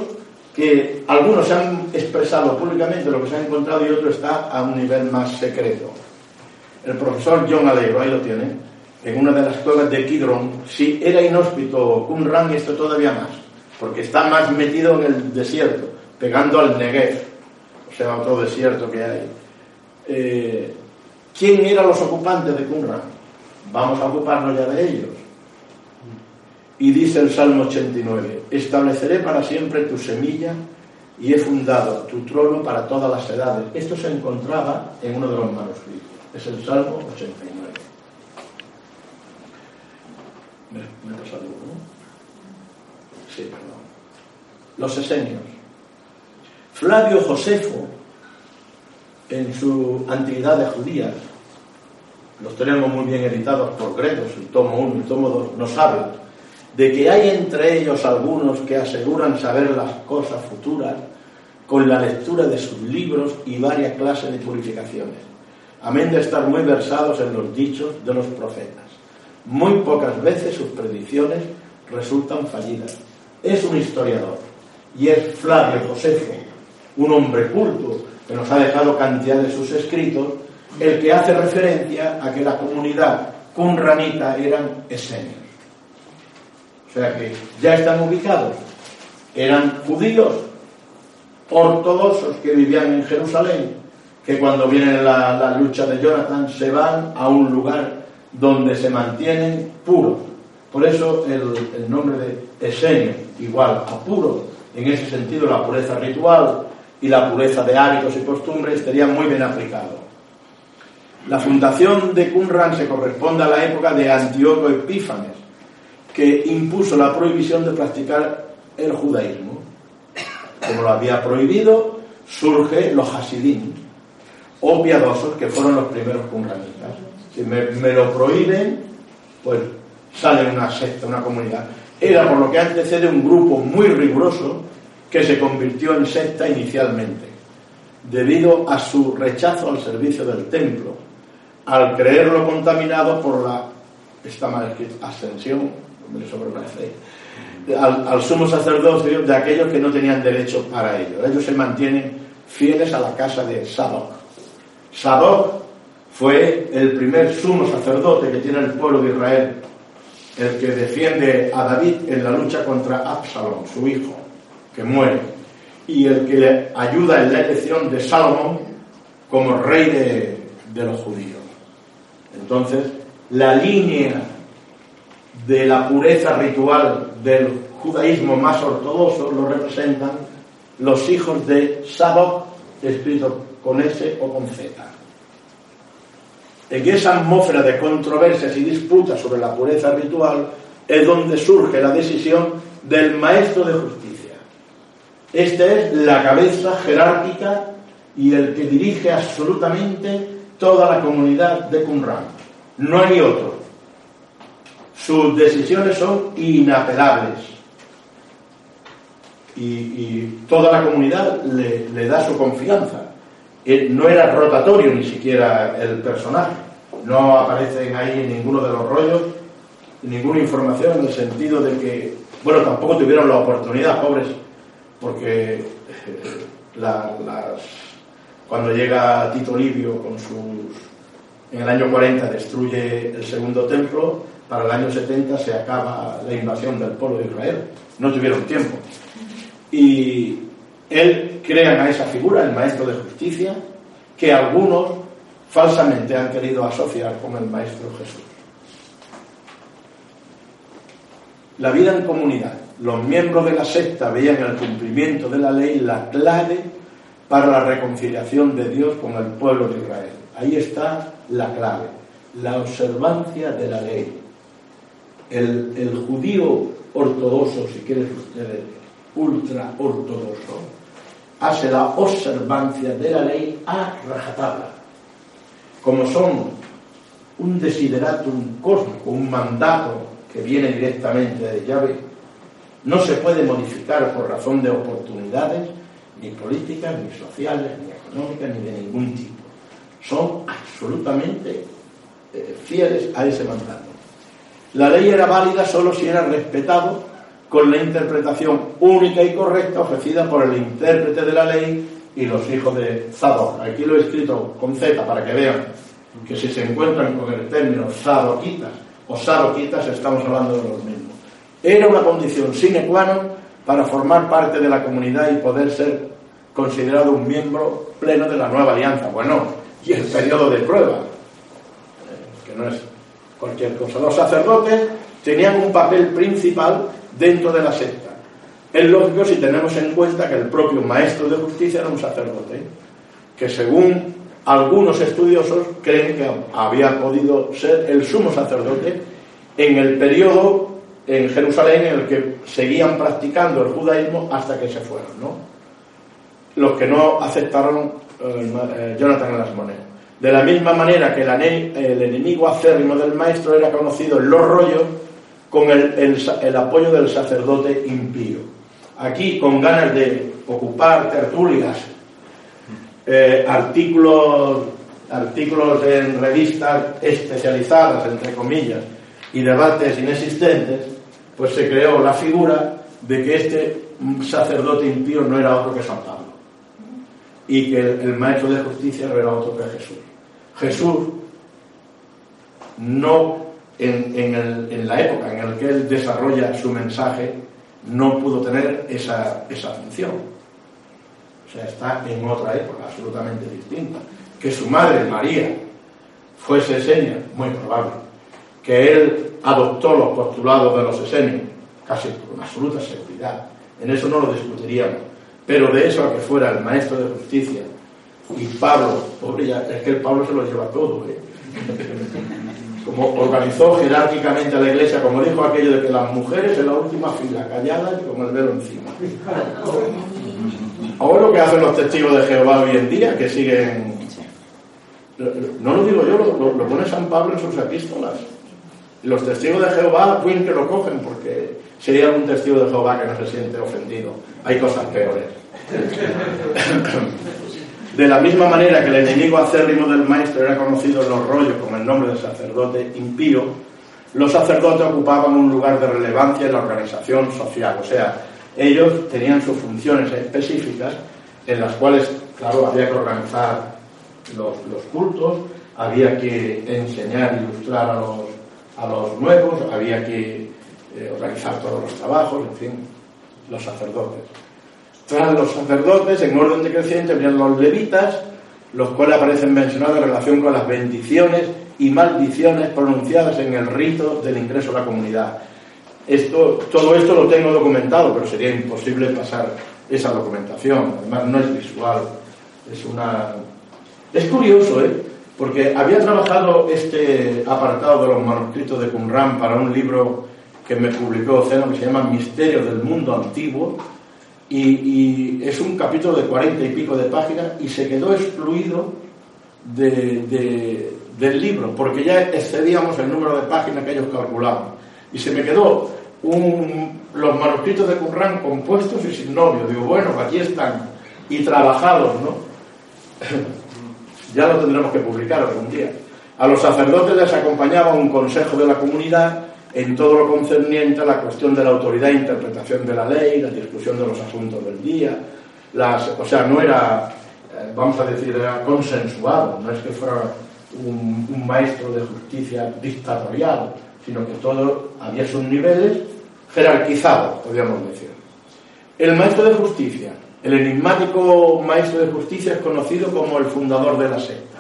que algunos han expresado públicamente lo que se ha encontrado y otro está a un nivel más secreto. El profesor John Alegro, ahí lo tiene, en una de las cuevas de Kidron, si era inhóspito Qumran, esto todavía más, porque está más metido en el desierto, pegando al Negev sea, otro desierto que hay. Eh, ¿Quién eran los ocupantes de Qumran? Vamos a ocuparnos ya de ellos. Y dice el Salmo 89, estableceré para siempre tu semilla y he fundado tu trono para todas las edades. Esto se encontraba en uno de los manuscritos. Es el Salmo 89. Me, me he pasado uno. Sí, perdón. Los esenios. Flavio Josefo, en su Antigüedad Judías, los tenemos muy bien editados por Gredos, el tomo 1 y el tomo 2, nos habla de que hay entre ellos algunos que aseguran saber las cosas futuras con la lectura de sus libros y varias clases de purificaciones, amén de estar muy versados en los dichos de los profetas. Muy pocas veces sus predicciones resultan fallidas. Es un historiador y es Flavio Josefo, un hombre culto que nos ha dejado cantidad de sus escritos, el que hace referencia a que la comunidad cunranita eran esenios. O sea que ya están ubicados. Eran judíos ortodoxos que vivían en Jerusalén, que cuando viene la, lucha de Jonathan se van a un lugar donde se mantienen puros. Por eso el, el nombre de esenio, igual a puro, en ese sentido la pureza ritual y la pureza de hábitos y costumbres estaría muy bien aplicado. La fundación de Qumran se corresponde a la época de Antíoco Epífanes, que impuso la prohibición de practicar el judaísmo. Como lo había prohibido, surge los hasidim, o piadosos, que fueron los primeros qumranitas. Si me, me lo prohíben, pues sale una secta, una comunidad. Era por lo que antecede un grupo muy riguroso que se convirtió en secta inicialmente, debido a su rechazo al servicio del templo, al creerlo contaminado por la, está mal escrito, ascensión, me sobreparece, al, al sumo sacerdocio de aquellos que no tenían derecho para ello. Ellos se mantienen fieles a la casa de Sadoc. Sadoc fue el primer sumo sacerdote que tiene el pueblo de Israel, el que defiende a David en la lucha contra Absalom, su hijo, que muere, y el que le ayuda en la elección de Salomón como rey de, de los judíos. Entonces, la línea de la pureza ritual del judaísmo más ortodoxo lo representan los hijos de Sadoc, escrito con S o con Z. En esa atmósfera de controversias y disputas sobre la pureza ritual es donde surge la decisión del maestro de justicia. Esta es la cabeza jerárquica y el que dirige absolutamente toda la comunidad de Qumran. No hay otro. Sus decisiones son inapelables. Y, toda la comunidad le, le, da su confianza. Él no era rotatorio ni siquiera el personaje. No aparecen ahí ninguno de los rollos, ninguna información en el sentido de que, bueno, tampoco tuvieron la oportunidad, pobres, porque eh, la, las, cuando llega Tito Livio con sus en el año 40 destruye el segundo templo, para el año 70 se acaba la invasión del pueblo de Israel. No tuvieron tiempo. Y él crea a esa figura, el maestro de justicia, que algunos falsamente han querido asociar con el maestro Jesús. La vida en comunidad. Los miembros de la secta veían el cumplimiento de la ley la clave para la reconciliación de Dios con el pueblo de Israel. Ahí está la clave, la observancia de la ley. El, judío ortodoxo, si quieres ustedes, ultra ortodoxo, hace la observancia de la ley a rajatabla. Como son un desideratum cósmico, un mandato que viene directamente de Yahvé, no se puede modificar por razón de oportunidades, ni políticas, ni sociales, ni económicas, ni de ningún tipo son absolutamente eh, fieles a ese mandato. La ley era válida solo si era respetado con la interpretación única y correcta ofrecida por el intérprete de la ley y los hijos de Zadok. Aquí lo he escrito con Z para que vean que si se encuentran con el término Zadokitas o Sadoquitas estamos hablando de los mismos. Era una condición sine qua non para formar parte de la comunidad y poder ser considerado un miembro pleno de la nueva alianza. Bueno, y el periodo de prueba, que no es cualquier cosa. Los sacerdotes tenían un papel principal dentro de la secta. Es lógico si tenemos en cuenta que el propio maestro de justicia era un sacerdote, que según algunos estudiosos creen que había podido ser el sumo sacerdote en el periodo en Jerusalén en el que seguían practicando el judaísmo hasta que se fueron, ¿no? Los que no aceptaron eh, Jonathan en las monedas. De la misma manera que el enemigo acérrimo del maestro era conocido en los rollos con el, el, el apoyo del sacerdote impío. Aquí, con ganas de ocupar tertulias, eh, artículos, artículos en revistas especializadas, entre comillas, y debates inexistentes, pues se creó la figura de que este sacerdote impío no era otro que San Pablo y que el, maestro de justicia no era otro que Jesús. Jesús no, en, en, el, en, la época en la que él desarrolla su mensaje, no pudo tener esa, esa función. O sea, está en otra época absolutamente distinta. Que su madre, María, fuese seña, muy probable. Que él adoptó los postulados de los esenios, casi con absoluta seguridad. En eso no lo discutiríamos. Pero de eso a que fuera el maestro de justicia y Pablo, pobre ya, es que el Pablo se lo lleva todo, ¿eh? como organizó jerárquicamente a la iglesia, como dijo aquello de que las mujeres en la última fila, calladas y con el velo encima. Ahora lo que hacen los testigos de Jehová hoy en día, que siguen... No lo digo yo, lo, lo pone San Pablo en sus epístolas. Los testigos de Jehová, bien que lo cogen, porque sería un testigo de Jehová que no se siente ofendido. Hay cosas peores. De la misma manera que el enemigo acérrimo del maestro era conocido en los rollos como el nombre de sacerdote impío, los sacerdotes ocupaban un lugar de relevancia en la organización social. O sea, ellos tenían sus funciones específicas en las cuales, claro, había que organizar los, los cultos, había que enseñar ilustrar a los a los nuevos, había que eh, organizar todos los trabajos, en fin, los sacerdotes. Tras los sacerdotes, en orden decreciente, venían los levitas, los cuales aparecen mencionados en relación con las bendiciones y maldiciones pronunciadas en el rito del ingreso a la comunidad. Esto, todo esto lo tengo documentado, pero sería imposible pasar esa documentación. Además, no es visual, es una. Es curioso, ¿eh? Porque había trabajado este apartado de los manuscritos de Qumran para un libro que me publicó Oceno que se llama Misterios del Mundo Antiguo y, es un capítulo de cuarenta y pico de páginas y se quedó excluido del libro porque ya excedíamos el número de páginas que ellos calculaban y se me quedó los manuscritos de Qumran compuestos y sin novio digo bueno aquí están y trabajados ¿no? Ya lo tendremos que publicar algún día. A los sacerdotes les acompañaba un consejo de la comunidad en todo lo concerniente a la cuestión de la autoridad e interpretación de la ley, la discusión de los asuntos del día. Las, o sea, no era, eh, vamos a decir, era consensuado, no es que fuera un, maestro de justicia dictatorial, sino que todo había sus niveles jerarquizados, podríamos decir. El maestro de justicia el enigmático maestro de justicia es conocido como el fundador de la secta,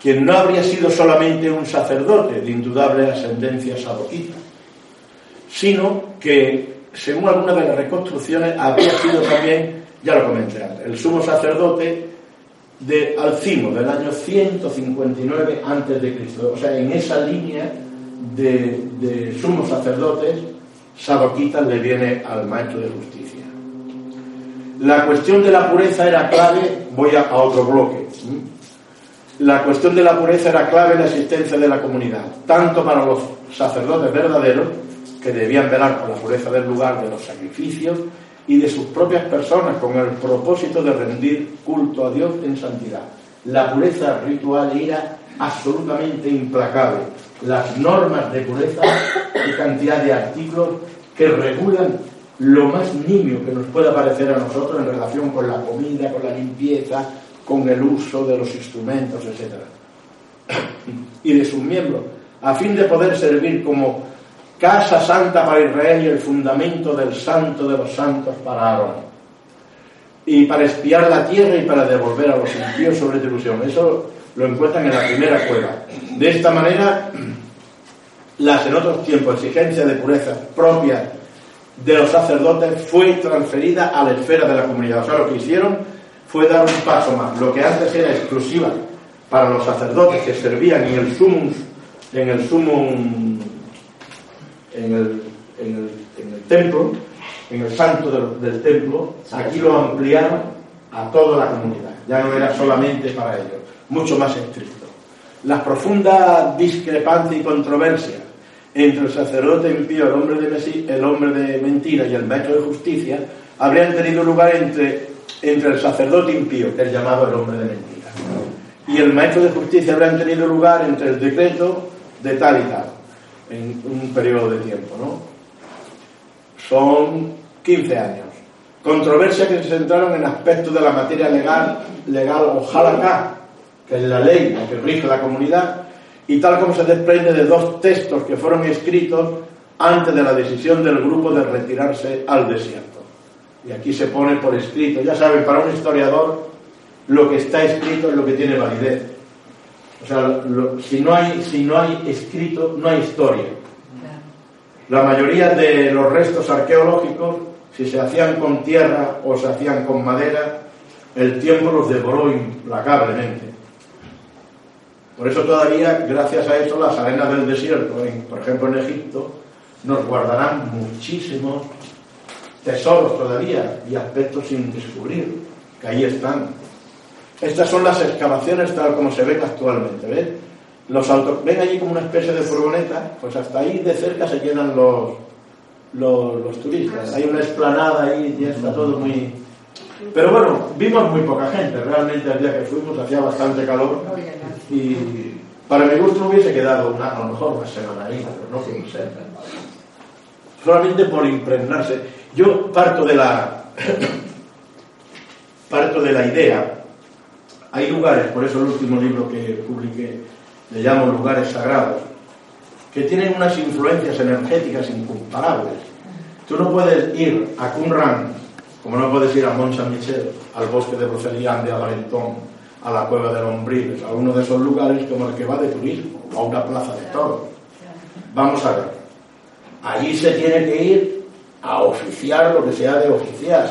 quien no habría sido solamente un sacerdote de indudable ascendencia sadoquita, sino que, según algunas de las reconstrucciones, habría sido también, ya lo comenté antes, el sumo sacerdote de Alcimo del año 159 a.C. O sea, en esa línea de, de sumos sacerdotes sadoquitas le viene al maestro de justicia. La cuestión de la pureza era clave, voy a, otro bloque. La cuestión de la pureza era clave en la existencia de la comunidad, tanto para los sacerdotes verdaderos, que debían velar por la pureza del lugar de los sacrificios, y de sus propias personas con el propósito de rendir culto a Dios en santidad. La pureza ritual era absolutamente implacable. Las normas de pureza y cantidad de artículos que regulan lo más nimio que nos pueda parecer a nosotros en relación con la comida, con la limpieza, con el uso de los instrumentos, etc. y de sus miembros, a fin de poder servir como casa santa para Israel y el fundamento del santo de los santos para Aarón. Y para espiar la tierra y para devolver a los impíos sobre ilusión. Eso lo encuentran en la primera cueva. De esta manera, las en otros tiempos exigencias de pureza propias de los sacerdotes fue transferida a la esfera de la comunidad. O sea, lo que hicieron fue dar un paso más. Lo que antes era exclusiva para los sacerdotes que servían en el sumum, en el sumum, en el, templo, en el santo del, del templo, aquí lo ampliaron a toda la comunidad. Ya no era solamente para ellos, mucho más estricto. Las profundas discrepancias y controversias entre el sacerdote impío, el hombre de, el mentira y el maestro de justicia, habrían tenido lugar entre, entre el sacerdote impío, que es llamado el hombre de mentira, y el maestro de justicia habrían tenido lugar entre el decreto de tal y tal, en un periodo de tiempo, ¿no? Son 15 años. Controversias que se centraron en aspectos de la materia legal, legal o halakha, que es la ley que rige la comunidad, y tal como se desprende de dos textos que fueron escritos antes de la decisión del grupo de retirarse al desierto. Y aquí se pone por escrito. Ya saben, para un historiador lo que está escrito es lo que tiene validez. O sea, lo- si, no hay, si no hay escrito, no hay historia. La mayoría de los restos arqueológicos, si se hacían con tierra o se hacían con madera, el tiempo los devoró implacablemente. Por eso todavía, gracias a eso, las arenas del desierto, en- por ejemplo en Egipto, nos guardarán muchísimos tesoros todavía y aspectos sin descubrir, que ahí están. Estas son las excavaciones tal como se ven actualmente, ¿ves? Los autos, ven allí como una especie de furgoneta, pues hasta ahí de cerca se llenan los, los, los turistas. Hay una explanada ahí y ya está todo muy... Pero bueno, vimos muy poca gente, realmente el día que fuimos hacía bastante calor y para mi gusto hubiese quedado una, a lo mejor una semana ahí, pero no fuimos cerca. Solamente por impregnarse. Yo parto de la parto de la idea. Hay lugares, por eso el último libro que publiqué le llamo lugares sagrados, que tienen unas influencias energéticas incomparables. Tú no puedes ir a Qumran, como no puedes ir a Mont Saint-Michel, al bosque de Broceliande, a Valentón, a la cueva de Lombriles, a uno de esos lugares como el que va de turismo, o a una plaza de toros. Vamos a ver. Allí se tiene que ir a oficiar lo que se ha de oficiar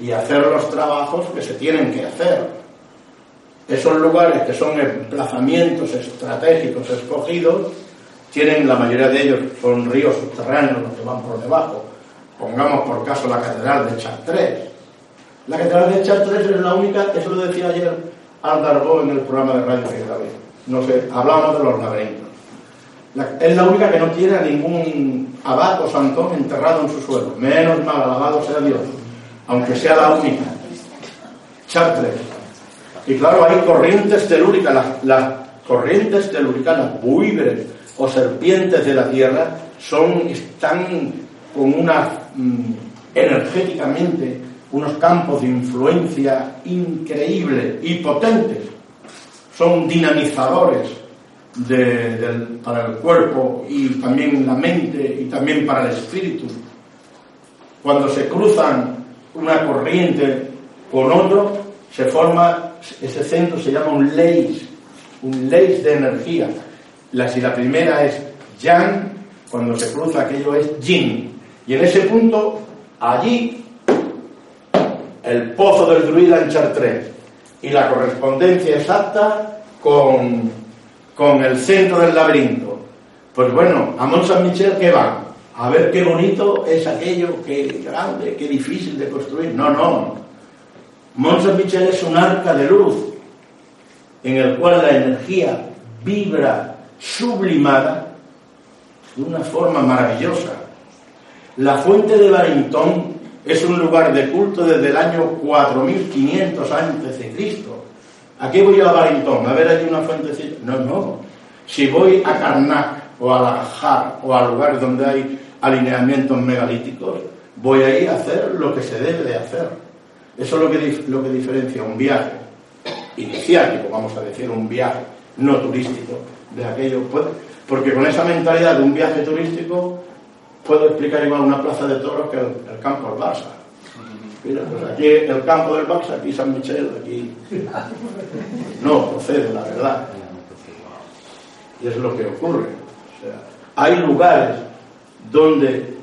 y hacer los trabajos que se tienen que hacer. Esos lugares que son emplazamientos estratégicos escogidos, tienen la mayoría de ellos, son ríos subterráneos los que van por debajo. Pongamos por caso la catedral de Chartres. La catedral de Chartres es la única, eso lo decía ayer Aldarbo en el programa de radio que grabé. No sé, hablábamos de los laberintos. La- es la única que no tiene a ningún abad o santón enterrado en su suelo. Menos mal, alabado sea Dios. Aunque sea la única. Chartres. Y claro, hay corrientes telúricas. Las, corrientes telúricas, las o serpientes de la tierra, son, están con una, mm, energéticamente, unos campos de influencia increíbles y potentes. Son dinamizadores para el cuerpo y también la mente y también para el espíritu. Cuando se cruzan una corriente con otro, se forma, ese centro se llama un leis, un leis de energía. La, si la primera es yang, cuando se cruza aquello es yin. Y en ese punto, allí, el pozo del druida en Chartres y la correspondencia exacta con, con el centro del laberinto. Pues bueno, a Mont Saint-Michel, ¿qué van? A ver qué bonito es aquello, qué grande, qué difícil de construir. No, no. Mont Saint-Michel es un arca de luz en el cual la energía vibra sublimada de una forma maravillosa. La fuente de Barrington es un lugar de culto desde el año 4500 antes de Cristo. ¿A qué voy a Barrington? ¿A ver allí una fuente? No, no. Si voy a Karnak o a Lajar o a lugares donde hay alineamientos megalíticos, voy a a hacer lo que se debe de hacer. Eso es lo que, lo que diferencia un viaje iniciático, vamos a decir, un viaje no turístico de aquello. Puede- Porque con esa mentalidad de un viaje turístico puedo explicar igual una plaza de toros que el, el campo del Barça. Mira, pues aquí el campo del Barça, aquí San Michel, aquí... No, procede, la verdad. Y es lo que ocurre. O sea, hay lugares donde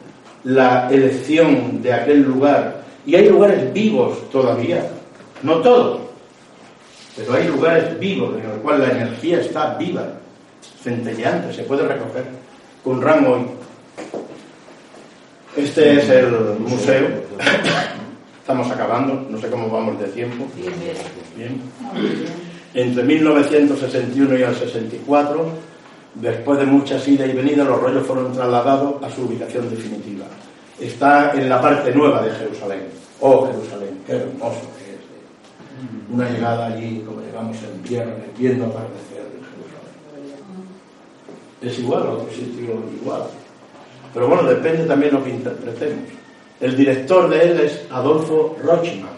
la elección de aquel lugar, y hay lugares vivos todavía, no todos, pero hay lugares vivos en los cuales la energía está viva, centelleante, se puede recoger con rango hoy. Este es el museo. Estamos acabando, no sé cómo vamos de tiempo. Bien. Entre 1961 y el 64, después de muchas idas y venidas, los rollos fueron trasladados a su ubicación definitiva. Está en la parte nueva de Jerusalén. Oh, Jerusalén, qué hermoso que es. Una llegada allí, como llegamos en viernes, viendo atardecer en Jerusalén. Es igual a otro sitio, igual. Pero bueno, depende también lo que interpretemos. El director de él es Adolfo Rochman.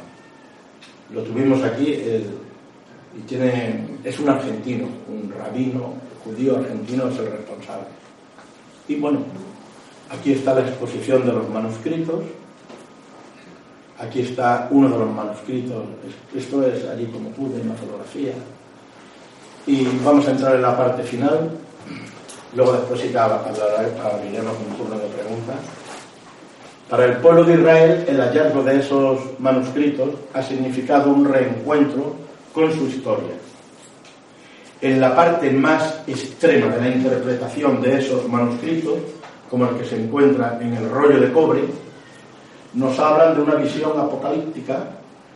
Lo tuvimos aquí y es un argentino, un rabino judío argentino es el responsable. Y bueno, aquí está la exposición de los manuscritos. Aquí está uno de los manuscritos. Es- Esto es allí como pude en la fotografía. y vamos a entrar en la parte final. Luego después sí que abriremos un turno de preguntas. Para el pueblo de Israel, el hallazgo de esos manuscritos ha significado un reencuentro con su historia. En la parte más extrema de la interpretación de esos manuscritos, como el que se encuentra en el rollo de cobre, nos hablan de una visión apocalíptica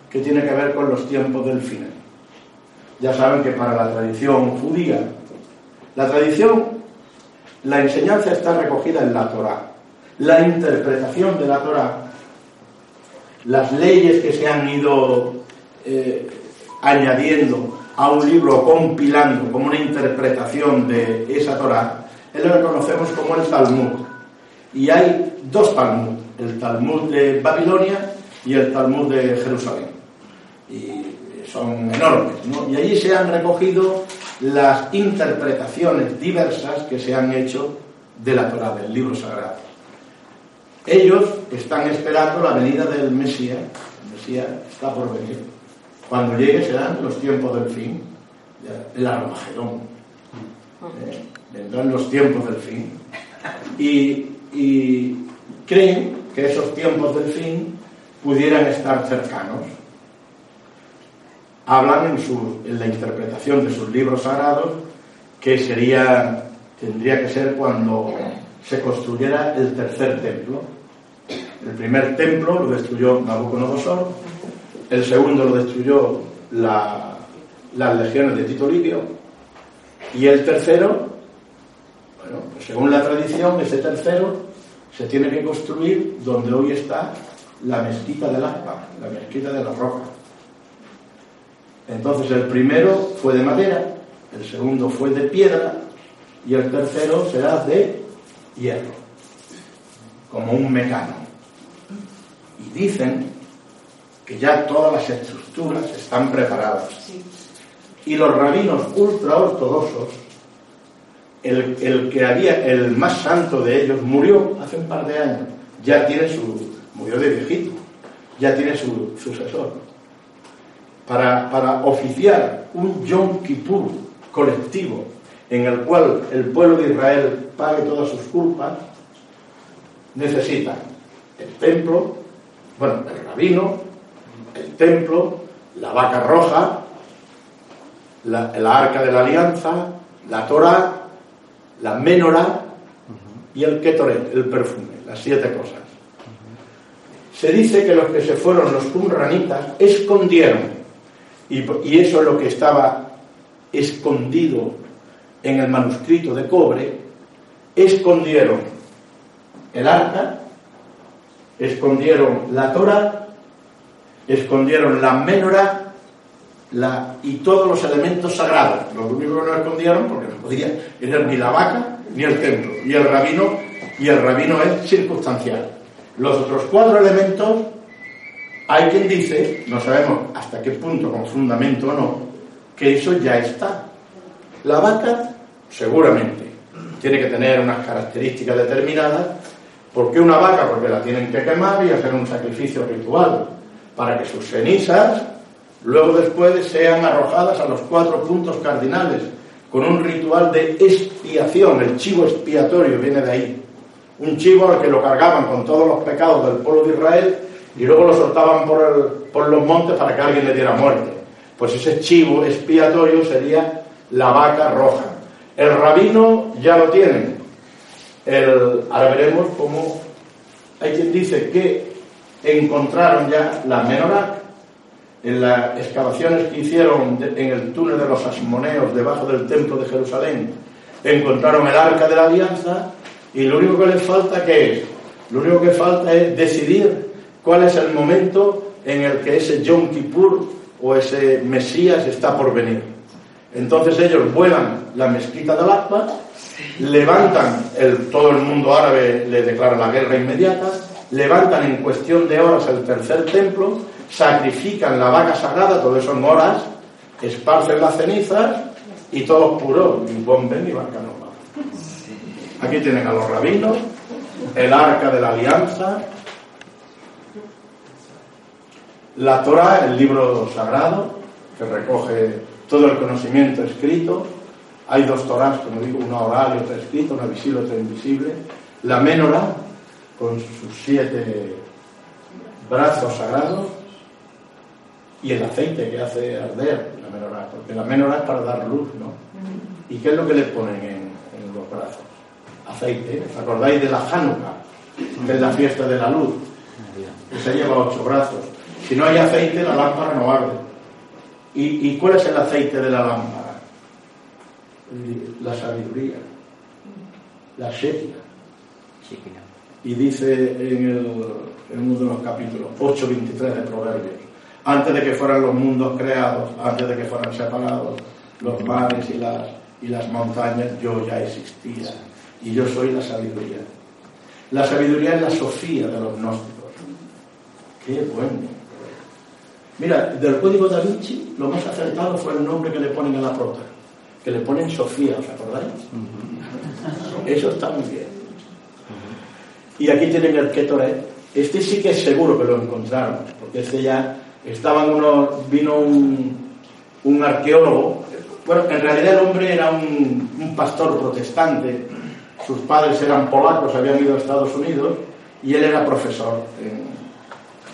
que tiene que ver con los tiempos del final. Ya saben que para la tradición judía, la tradición, la enseñanza está recogida en la Torá. La interpretación de la Torá, las leyes que se han ido eh, añadiendo a un libro, compilando como una interpretación de esa Torá, es lo que conocemos como el Talmud. Y hay dos Talmud, el Talmud de Babilonia y el Talmud de Jerusalén. Y son enormes, ¿no? Y allí se han recogido las interpretaciones diversas que se han hecho de la Torá, del libro sagrado. Ellos están esperando la venida del Mesías. El Mesías está por venir. Cuando llegue serán los tiempos del fin, el Armagedón. ¿Eh? Vendrán los tiempos del fin. Y, y creen que esos tiempos del fin pudieran estar cercanos hablan en, la interpretación de sus libros sagrados que sería, tendría que ser cuando se construyera el tercer templo. El primer templo lo destruyó Nabucodonosor, el segundo lo destruyó la, las legiones de Tito Livio, y el tercero, bueno, pues según la tradición, ese tercero se tiene que construir donde hoy está la mezquita del Akba, la mezquita de la Roca. Entonces el primero fue de madera, el segundo fue de piedra y el tercero será de hierro, como un mecano. Y dicen que ya todas las estructuras están preparadas. Y los rabinos ultraortodoxos, el, el que había, el más santo de ellos, murió hace un par de años. Ya tiene su, murió de viejito, ya tiene su sucesor para, oficiar un Yom Kippur colectivo en el cual el pueblo de Israel pague todas sus culpas, necesita el templo, bueno, el rabino, el templo, la vaca roja, la, arca de la alianza, la Torah, la menorá y el ketoret, el perfume, las siete cosas. Se dice que los que se fueron los cumranitas escondieron y, eso es lo que estaba escondido en el manuscrito de cobre, escondieron el arca, escondieron la Torah, escondieron la menora la, y todos los elementos sagrados. Lo único que no escondieron, porque no podía tener ni la vaca ni el templo. Y el rabino, y el rabino es circunstancial. Los otros cuatro elementos hay quien dice, no sabemos hasta qué punto con fundamento o no, que eso ya está. La vaca, seguramente, tiene que tener unas características determinadas. ¿Por qué una vaca? Porque la tienen que quemar y hacer un sacrificio ritual para que sus cenizas luego después sean arrojadas a los cuatro puntos cardinales con un ritual de expiación. El chivo expiatorio viene de ahí. Un chivo al que lo cargaban con todos los pecados del pueblo de Israel y luego lo soltaban por, por los montes para que alguien le diera muerte. Pues ese chivo expiatorio sería la vaca roja. El rabino ya lo tiene. El, ahora veremos cómo hay quien dice que encontraron ya la menorá en las excavaciones que hicieron en el túnel de los asmoneos debajo del templo de Jerusalén. Encontraron el arca de la alianza y lo único que les falta ¿qué es? Lo único que falta es decidir cuál es el momento en el que ese Yom Kippur o ese Mesías está por venir. Entonces ellos vuelan la mezquita del Akba, levantan, el, todo el mundo árabe le declara la guerra inmediata, levantan en cuestión de horas el tercer templo, sacrifican la vaca sagrada, todo eso en horas, esparcen las cenizas y todos puros, y bomben y vaca Aquí tienen a los rabinos, el arca de la alianza, la Torah, el libro sagrado, que recoge todo el conocimiento escrito. Hay dos Torás, como digo, una oral y otra escrita, una visible y otra invisible. La Menora, con sus siete brazos sagrados, y el aceite que hace arder la menorá, porque la menorá es para dar luz, ¿no? ¿Y qué es lo que le ponen en, en los brazos? Aceite. ¿Os acordáis de la Hanukkah, que es la fiesta de la luz? Que se lleva ocho brazos. Si no hay aceite, la lámpara no arde. ¿Y, y cuál es el aceite de la lámpara? La sabiduría, la shetia. Y dice en, el, en uno de los capítulos, 8.23 de Proverbios, antes de que fueran los mundos creados, antes de que fueran separados los mares y las, y las montañas, yo ya existía. Y yo soy la sabiduría. La sabiduría es la sofía de los gnósticos. Qué bueno. Mira, del código da Vinci, lo más acertado fue el nombre que le ponen a la prota, que le ponen Sofía, ¿os acordáis? Eso está muy bien. Y aquí tienen el Ketoret. Este sí que es seguro que lo encontraron, porque este ya estaban unos, vino un, un arqueólogo. Bueno, en realidad el hombre era un, un pastor protestante, sus padres eran polacos, habían ido a Estados Unidos y él era profesor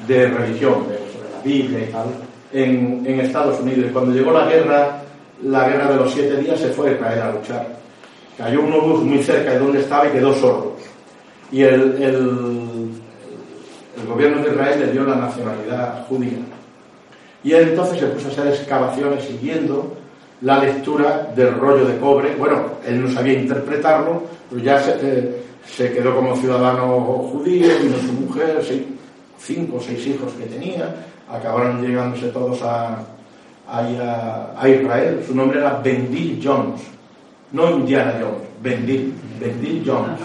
de religión, de, la Biblia y tal, en, en Estados Unidos. Y cuando llegó la guerra, la guerra de los siete días, se fue a Israel a luchar. Cayó un obús muy cerca de donde estaba y quedó sordo. Y el, el, el gobierno de Israel le dio la nacionalidad judía. Y él entonces se puso a hacer excavaciones siguiendo la lectura del rollo de cobre. Bueno, él no sabía interpretarlo, pero ya se, eh, se quedó como ciudadano judío, vino su mujer, cinco o seis hijos que tenía, acabaron llegándose todos a, a, Israel. Su nombre era Bendil Jones, no Indiana Jones, Bendil, Bendil Jones.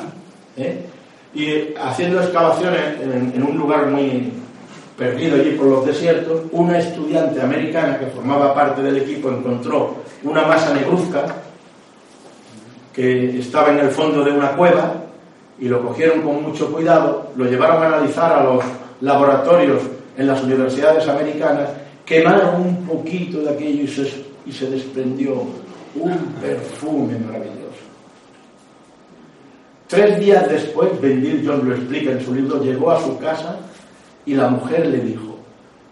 ¿eh? Y haciendo excavaciones en un lugar muy perdido allí por los desiertos, una estudiante americana que formaba parte del equipo encontró una masa negruzca que estaba en el fondo de una cueva y lo cogieron con mucho cuidado, lo llevaron a analizar a los laboratorios en las universidades americanas, quemaron un poquito de aquello y se, desprendió un perfume maravilloso. Tres días después, Bendil John lo explica en su libro, llegó a su casa y la mujer le dijo,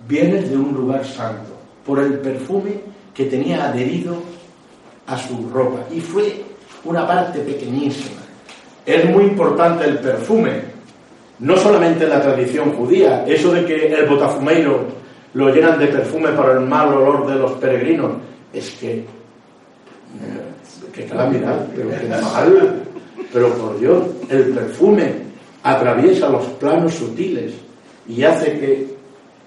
vienes de un lugar santo, por el perfume que tenía adherido a su ropa. Y fue una parte pequeñísima. Es muy importante el perfume, no solamente en la tradición judía, eso de que el botafumeiro lo llenan de perfume para el mal olor de los peregrinos, es que, qué calamidad, pero qué mal, pero por Dios, el perfume atraviesa los planos sutiles y hace que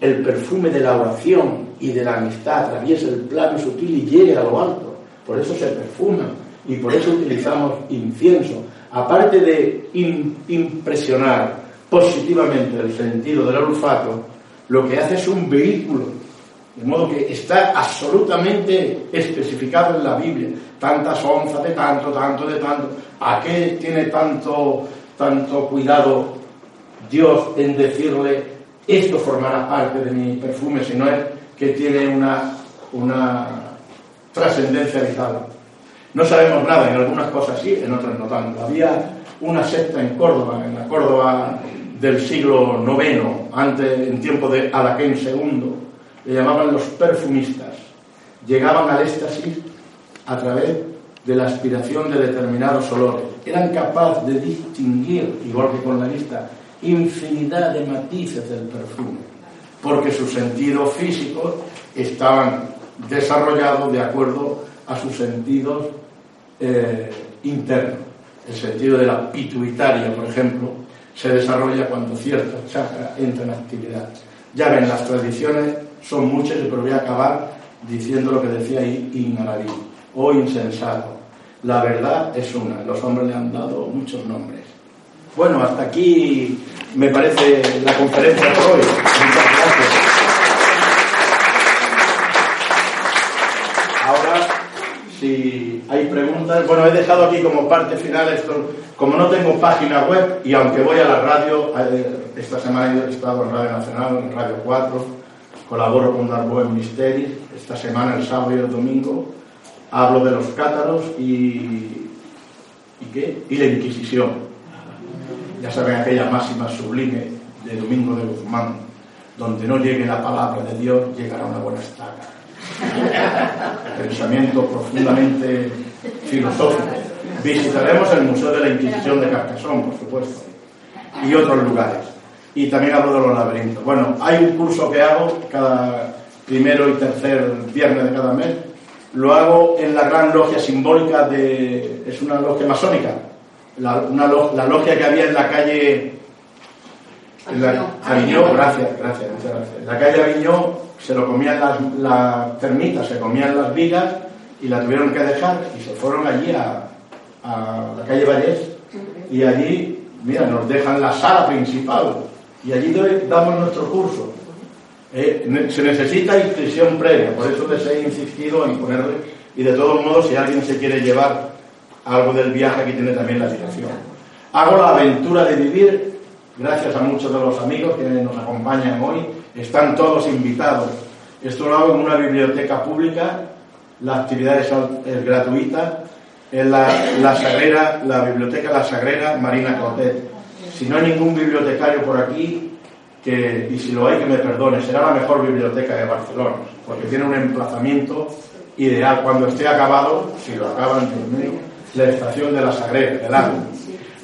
el perfume de la oración y de la amistad atraviese el plano sutil y llegue a lo alto. Por eso se perfuma y por eso utilizamos incienso. Aparte de im- impresionar positivamente el sentido del olfato, lo que hace es un vehículo, de modo que está absolutamente especificado en la Biblia. Tantas onzas de tanto, tanto, de tanto. ¿A qué tiene tanto, tanto cuidado Dios en decirle esto formará parte de mi perfume, si no es que tiene una, una trascendencia vital. No sabemos nada, en algunas cosas sí, en otras no tanto. Había una secta en Córdoba, en la Córdoba del siglo IX, antes, en tiempo de Alaquén II, le llamaban los perfumistas. Llegaban al éxtasis a través de la aspiración de determinados olores. Eran capaces de distinguir, igual que con la lista, infinidad de matices del perfume, porque sus sentidos físicos estaban desarrollados de acuerdo a sus sentidos eh, internos. El sentido de la pituitaria, por ejemplo, se desarrolla cuando cierto chakra entra en actividad. Ya ven, las tradiciones son muchas, pero voy a acabar diciendo lo que decía ahí Inaraví, o insensato. La verdad es una, los hombres le han dado muchos nombres. Bueno, hasta aquí me parece la conferencia de hoy. Muchas gracias. Ahora, si hay preguntas, bueno, he dejado aquí como parte final esto, como no tengo página web y aunque voy a la radio, eh, esta semana he estado en Radio Nacional, en Radio 4, colaboro con Darboe Misteris. Esta semana, el sábado y el domingo, hablo de los cátaros y, ¿y, qué? y la Inquisición. Ya saben aquella máxima sublime de Domingo de Guzmán, donde no llegue la palabra de Dios, llegará una buena estaca. Pensamiento profundamente filosófico. Visitaremos el Museo de la Inquisición de Carcassonne, por supuesto, y otros lugares. Y también hablo de los laberintos. Bueno, hay un curso que hago cada primero y tercer viernes de cada mes. Lo hago en la gran logia simbólica de... es una logia masónica. La, la logia que había en la calle... En la, Aviñó, gracias, gracias, muchas gracias. En la calle Aviñó se lo comían las, las termitas, se comían las vigas y la tuvieron que dejar y se fueron allí a, a la calle Vallés y allí, mira, nos dejan la sala principal y allí damos nuestro curso. Eh, se necesita inscripción previa, por eso les he insistido en ponerle, y de todos modos, si alguien se quiere llevar algo del viaje, aquí tiene también la dirección. Hago la aventura de vivir, gracias a muchos de los amigos que nos acompañan hoy, están todos invitados. Esto lo hago en una biblioteca pública, la actividad es, gratuita, en la, Sagrera, la biblioteca La Sagrera Marina Cortet. Si no hay ningún bibliotecario por aquí, y si lo hay que me perdone, será la mejor biblioteca de Barcelona, porque tiene un emplazamiento ideal. Cuando esté acabado, si lo acaban, la estación de la Sagrera, del lago.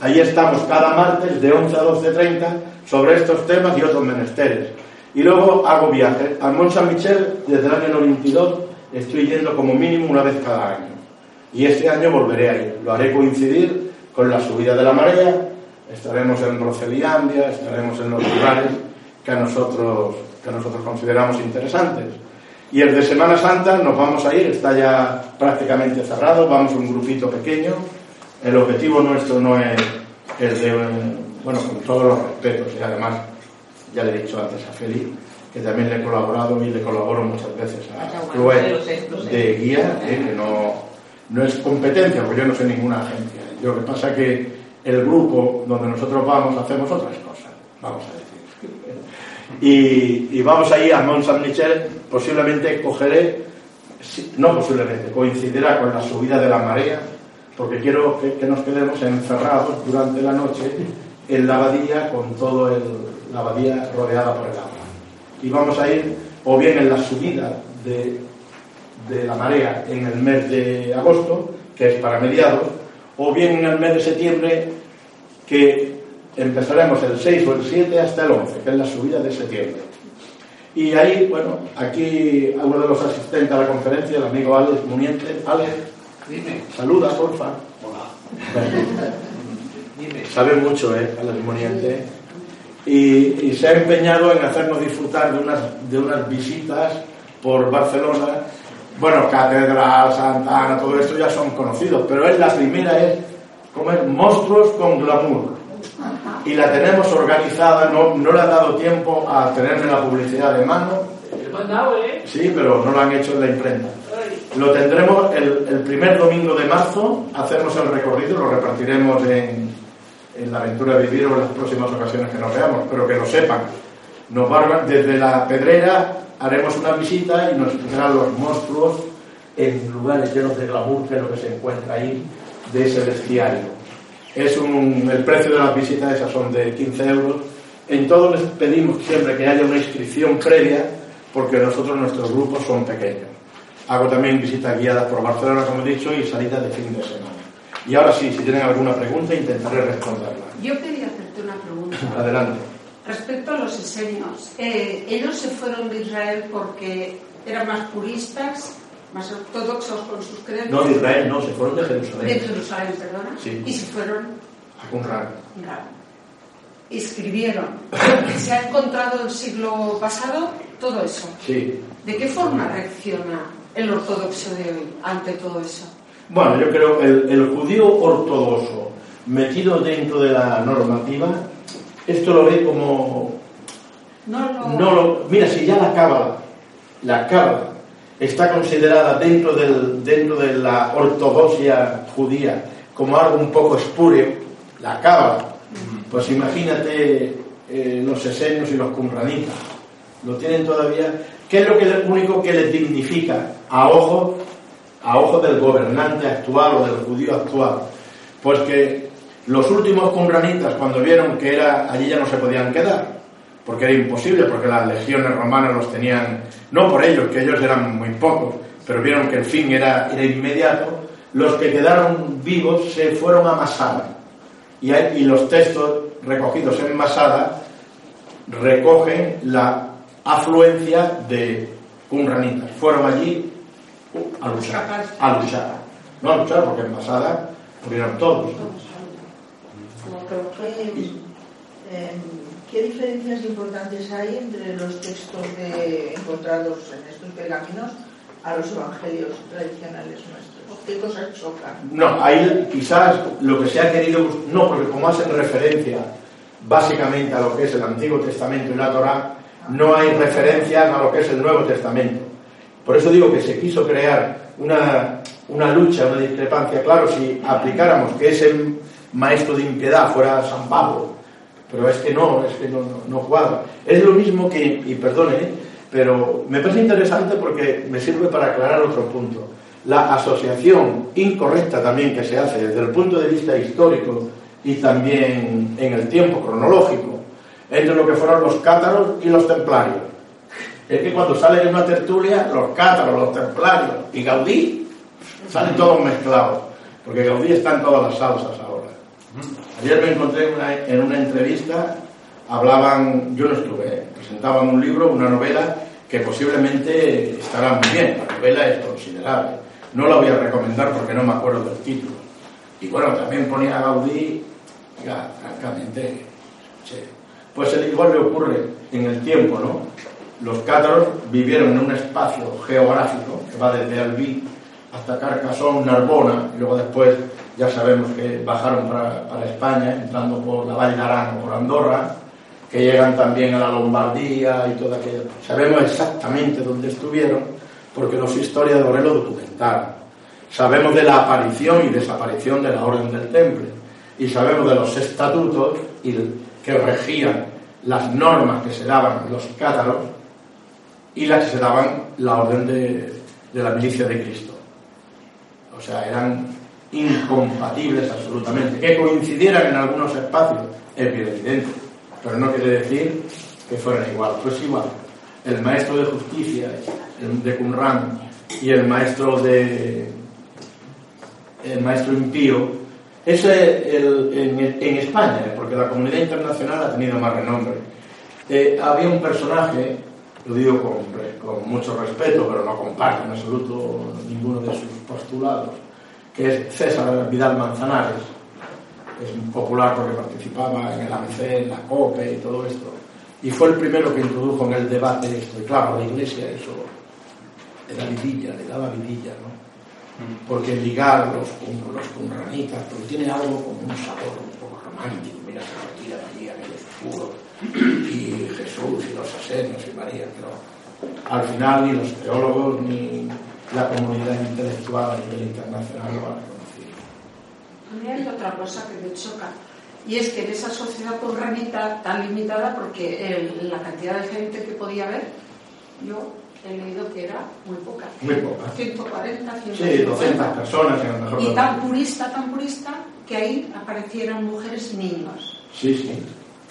Allí estamos cada martes de 11 a 12.30 sobre estos temas y otros menesteres. Y luego hago viajes. Al Mont Saint-Michel, desde el año 92, estoy yendo como mínimo una vez cada año. Y este año volveré a ir. Lo haré coincidir con la subida de la marea, estaremos en Roceliandia, estaremos en los lugares que a nosotros, que a nosotros consideramos interesantes. Y el de Semana Santa nos vamos a ir, está ya prácticamente cerrado, vamos un grupito pequeño. El objetivo nuestro no es el de, bueno, con todos los respetos y además, ya le he dicho antes a Felipe, que también le he colaborado y le colaboro muchas veces a lo sé. de guía, eh, que no, no es competencia, porque yo no soy ninguna agencia. Lo que pasa es que el grupo donde nosotros vamos hacemos otras cosas, vamos a decir. Y, y vamos a ir a Mont Saint-Michel, posiblemente cogeré, no posiblemente, coincidirá con la subida de la marea, porque quiero que, nos quedemos encerrados durante la noche en la abadía con todo el, la abadía rodeada por el agua. Y vamos a ir o bien en la subida de, de la marea en el mes de agosto, que es para mediados, o bien en el mes de septiembre, que empezaremos el 6 o el 7 hasta el 11, que es la subida de septiembre. Y ahí, bueno, aquí uno de los asistentes a la conferencia, el amigo Alex Muniente. Alex, Dime, saluda, porfa. hola. Dime. Sabe mucho, ¿eh? Alex Muniente. Y, y se ha empeñado en hacernos disfrutar de unas, de unas visitas por Barcelona. Bueno, Catedral, Santa Ana, todo esto ya son conocidos, pero es la primera, es comer monstruos con glamour. Y la tenemos organizada, no, no le ha dado tiempo a tenerme la publicidad de mano, ¿eh? sí, pero no lo han hecho en la imprenta. Lo tendremos el, primer domingo de marzo, hacemos el recorrido, lo repartiremos en, en la aventura de vivir o en las próximas ocasiones que nos veamos, pero que lo sepan. Nos van desde la pedrera, haremos una visita y nos explicarán los monstruos en lugares llenos de glamour, que es lo que se encuentra ahí, de ese bestiario. Es el precio de las visitas esas son de 15 euros. En todos les pedimos siempre que haya una inscripción previa, porque nosotros nuestros grupos son pequeños. Hago también visitas guiadas por Barcelona, como he dicho, y salidas de fin de semana. Y ahora sí, si tienen alguna pregunta, intentaré responderla. Yo quería hacerte una pregunta. Adelante. Respecto a los esenios, eh, ellos se fueron de Israel porque eran más puristas, más ortodoxos con sus creencias. No de Israel, no, se fueron de De Jerusalén. Jerusalén, perdona. Sí. Y se fueron A Qumran. Escribieron. Se ha encontrado el siglo pasado todo eso. Sí. ¿De qué forma reacciona el ortodoxo de hoy ante todo eso? Bueno, yo creo que el, el judío ortodoxo metido dentro de la normativa, esto lo ve como No lo... No lo, mira, si ya la cábala, la cábala está considerada dentro, del, dentro de la ortodoxia judía como algo un poco espúreo, la cábala, pues imagínate eh, los esenios y los cumranitas. lo tienen todavía. ¿Qué es lo que lo único que les dignifica a ojos a ojos del gobernante actual o del judío actual? Pues que los últimos cumranitas cuando vieron que era allí ya no se podían quedar, porque era imposible, porque las legiones romanas los tenían, no por ellos, que ellos eran muy pocos, pero vieron que el fin era, era inmediato, los que quedaron vivos se fueron a Masada. Y, y los textos recogidos en Masada recogen la afluencia de cumranitas. Fueron allí a luchar, a luchar. No a luchar, porque en Masada murieron todos. ¿Qué, eh, qué diferencias importantes hay entre los textos de- encontrados en estos pergaminos a los evangelios tradicionales nuestros? ¿Qué cosas chocan? No, ahí quizás lo que se ha querido, no, porque como hacen referencia básicamente a lo que es el Antiguo Testamento y la Torá, no hay referencias a lo que es el Nuevo Testamento. Por eso digo que se quiso crear una, una lucha, una discrepancia. Claro, si aplicáramos que ese maestro de impiedad fuera San Pablo, pero es que no, es que no, no, cuadra. Es lo mismo que, y perdone, ¿eh? pero me parece interesante porque me sirve para aclarar otro punto. La asociación incorrecta también que se hace desde el punto de vista histórico y también en el tiempo cronológico entre lo que fueron los cátaros y los templarios. Es que cuando salen en una tertulia, los cátaros, los templarios y Gaudí salen todos mezclados, porque Gaudí está en todas las salsas ahora. Ayer me encontré en una, en una entrevista, hablaban, yo no estuve, presentaban un libro, una novela que posiblemente estará muy bien, la novela es considerable. No la voy a recomendar porque no me acuerdo del título. Y bueno, también ponía a Gaudí, ya, francamente, sí. Pues el igual le ocurre en el tiempo, ¿no? Los cátaros vivieron en un espacio geográfico que va desde Albí hasta Carcassonne, Narbona, y luego después ya sabemos que bajaron para, para España, entrando por la Valle de Arán o por Andorra, que llegan también a la Lombardía y todo aquello. Sabemos exactamente dónde estuvieron porque los historiadores lo documentaron. Sabemos de la aparición y desaparición de la Orden del Temple y sabemos de los estatutos y que regían las normas que se daban los cátaros y las que se daban la Orden de, de la Milicia de Cristo. O sea, eran incompatibles absolutamente. Que coincidieran en algunos espacios es bien evidente, pero no quiere decir que fueran igual. Pues igual, el maestro de justicia de Qumran y el maestro de el maestro impío es el, en, en, España, porque la comunidad internacional ha tenido más renombre. Eh, había un personaje, lo digo con, con mucho respeto, pero no comparto en absoluto ninguno de sus postulados, que es César Vidal Manzanares, es popular porque participaba en el ANC, en la COPE y todo esto, y fue el primero que introdujo en el debate esto, y claro, la Iglesia eso era vidilla, le daba vidilla, ¿no? Porque ligar los, los cumranitas, porque tiene algo como un sabor un poco romántico, mira, se retiran allí aquel oscuro, y Jesús y los asenios y María, pero al final ni los teólogos ni la comunidad intelectual a nivel internacional lo reconocido. A mí hay otra cosa que me choca, y es que en esa sociedad cumranita tan limitada, porque el, la cantidad de gente que podía haber, yo he leído que era muy poca. Muy poca. 140, 150. Sí, 200 personas en el mejor Y tan purista, tan purista, que ahí aparecieran mujeres y niños. Sí, sí.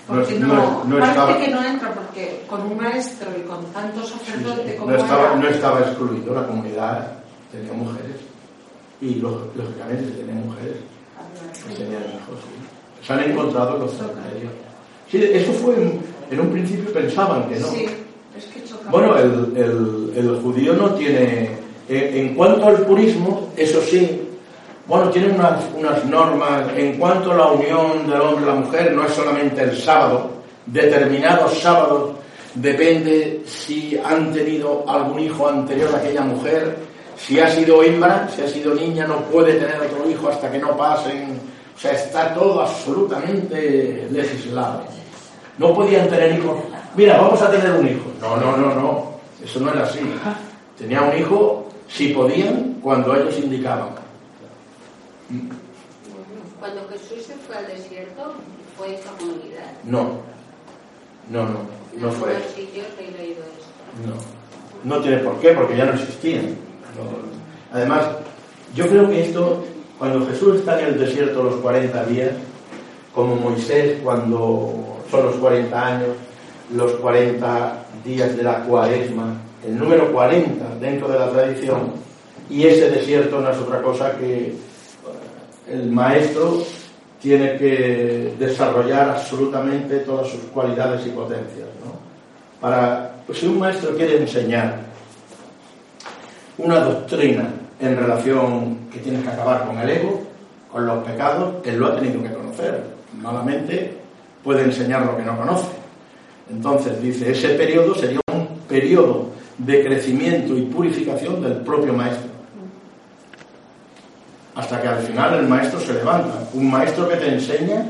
No, Porque no, no, no parece estaba, que no entra, porque con un maestro y con tanto sí, sacerdote sí, como no estaba, era, no estaba excluido, la comunidad tenía mujeres. Y lógicamente tenía mujeres. que tenían hijos, sí. Se han encontrado los cementerios. Sí, eso fue en, en un principio pensaban que no. Sí, es que. Bueno, el, el- el judío no tiene. En, en cuanto al purismo, eso sí, bueno, tiene unas, unas normas. En cuanto a la unión del hombre y la mujer, no es solamente el sábado. Determinados sábados depende si han tenido algún hijo anterior a aquella mujer. Si ha sido hembra, si ha sido niña, no puede tener otro hijo hasta que no pasen. O sea, está todo absolutamente legislado. No podían tener hijos. Mira, vamos a tener un hijo. No, no, no, no. Eso no era así. Tenía un hijo si podían, cuando ellos indicaban. Cuando Jesús se fue al desierto, fue esa comunidad. No, no, no. no fue he leído. No, no tiene por qué, porque ya no existían. No. Además, yo creo que esto, cuando Jesús está en el desierto los 40 días, como Moisés cuando son los 40 años, los 40 días de la cuaresma, el número 40 dentro de la tradición, y ese desierto no es otra cosa que el maestro tiene que desarrollar absolutamente todas sus cualidades y potencias. Para, pues si un maestro quiere enseñar una doctrina en relación que tienes que acabar con el ego, con los pecados, él lo ha tenido que conocer. Malamente puede enseñar lo que no conoce. Entonces dice, ese periodo sería un periodo de crecimiento y purificación del propio maestro. Hasta que al final el maestro se levanta. Un maestro que te enseña,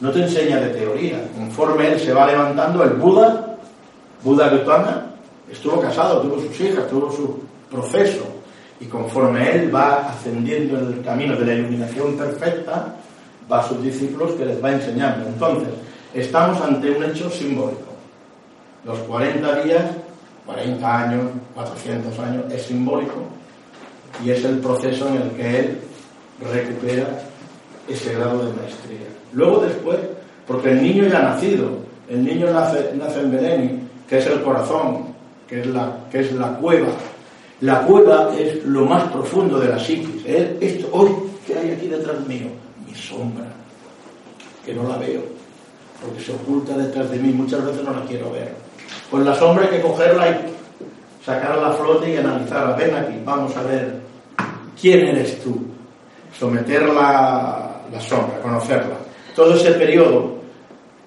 no te enseña de teoría. Conforme él se va levantando, el Buda, Buda Gautama, estuvo casado, tuvo sus hijas, tuvo su proceso. Y conforme él va ascendiendo en el camino de la iluminación perfecta, va a sus discípulos que les va enseñando. Entonces, estamos ante un hecho simbólico. Los 40 días, 40 años, 400 años, es simbólico y es el proceso en el que él recupera ese grado de maestría. Luego después, porque el niño ya ha nacido, el niño nace, nace en Belén, que es el corazón, que es la, que es la cueva. La cueva es lo más profundo de la psiquis. Él, esto, hoy, ¿qué hay aquí detrás mío? Mi sombra, que no la veo, porque se oculta detrás de mí, muchas veces no la quiero ver. Pues la sombra hay que cogerla y sacarla a flote y analizarla. Ven aquí, vamos a ver quién eres tú. Someter la, sombra, conocerla. Todo ese periodo,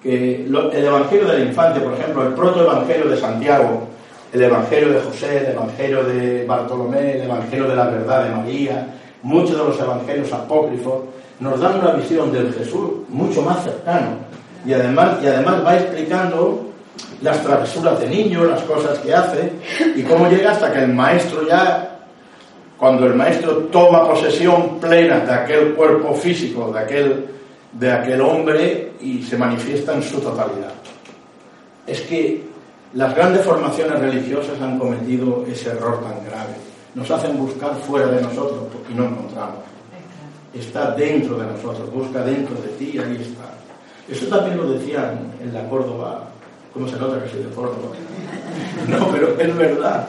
que el Evangelio del Infante, por ejemplo, el protoevangelio de Santiago, el Evangelio de José, el Evangelio de Bartolomé, el Evangelio de la verdad de María, muchos de los evangelios apócrifos, nos dan una visión del Jesús mucho más cercano. Y además, y además va explicando las travesuras de niño, las cosas que hace, y cómo llega hasta que el maestro ya, cuando el maestro toma posesión plena de aquel cuerpo físico, de aquel, de aquel hombre, y se manifiesta en su totalidad. Es que las grandes formaciones religiosas han cometido ese error tan grave. Nos hacen buscar fuera de nosotros y no encontramos. Está dentro de nosotros, busca dentro de ti y ahí está. Eso también lo decían en la Córdoba. ¿Cómo se nota que soy de Córdoba? No, pero es verdad.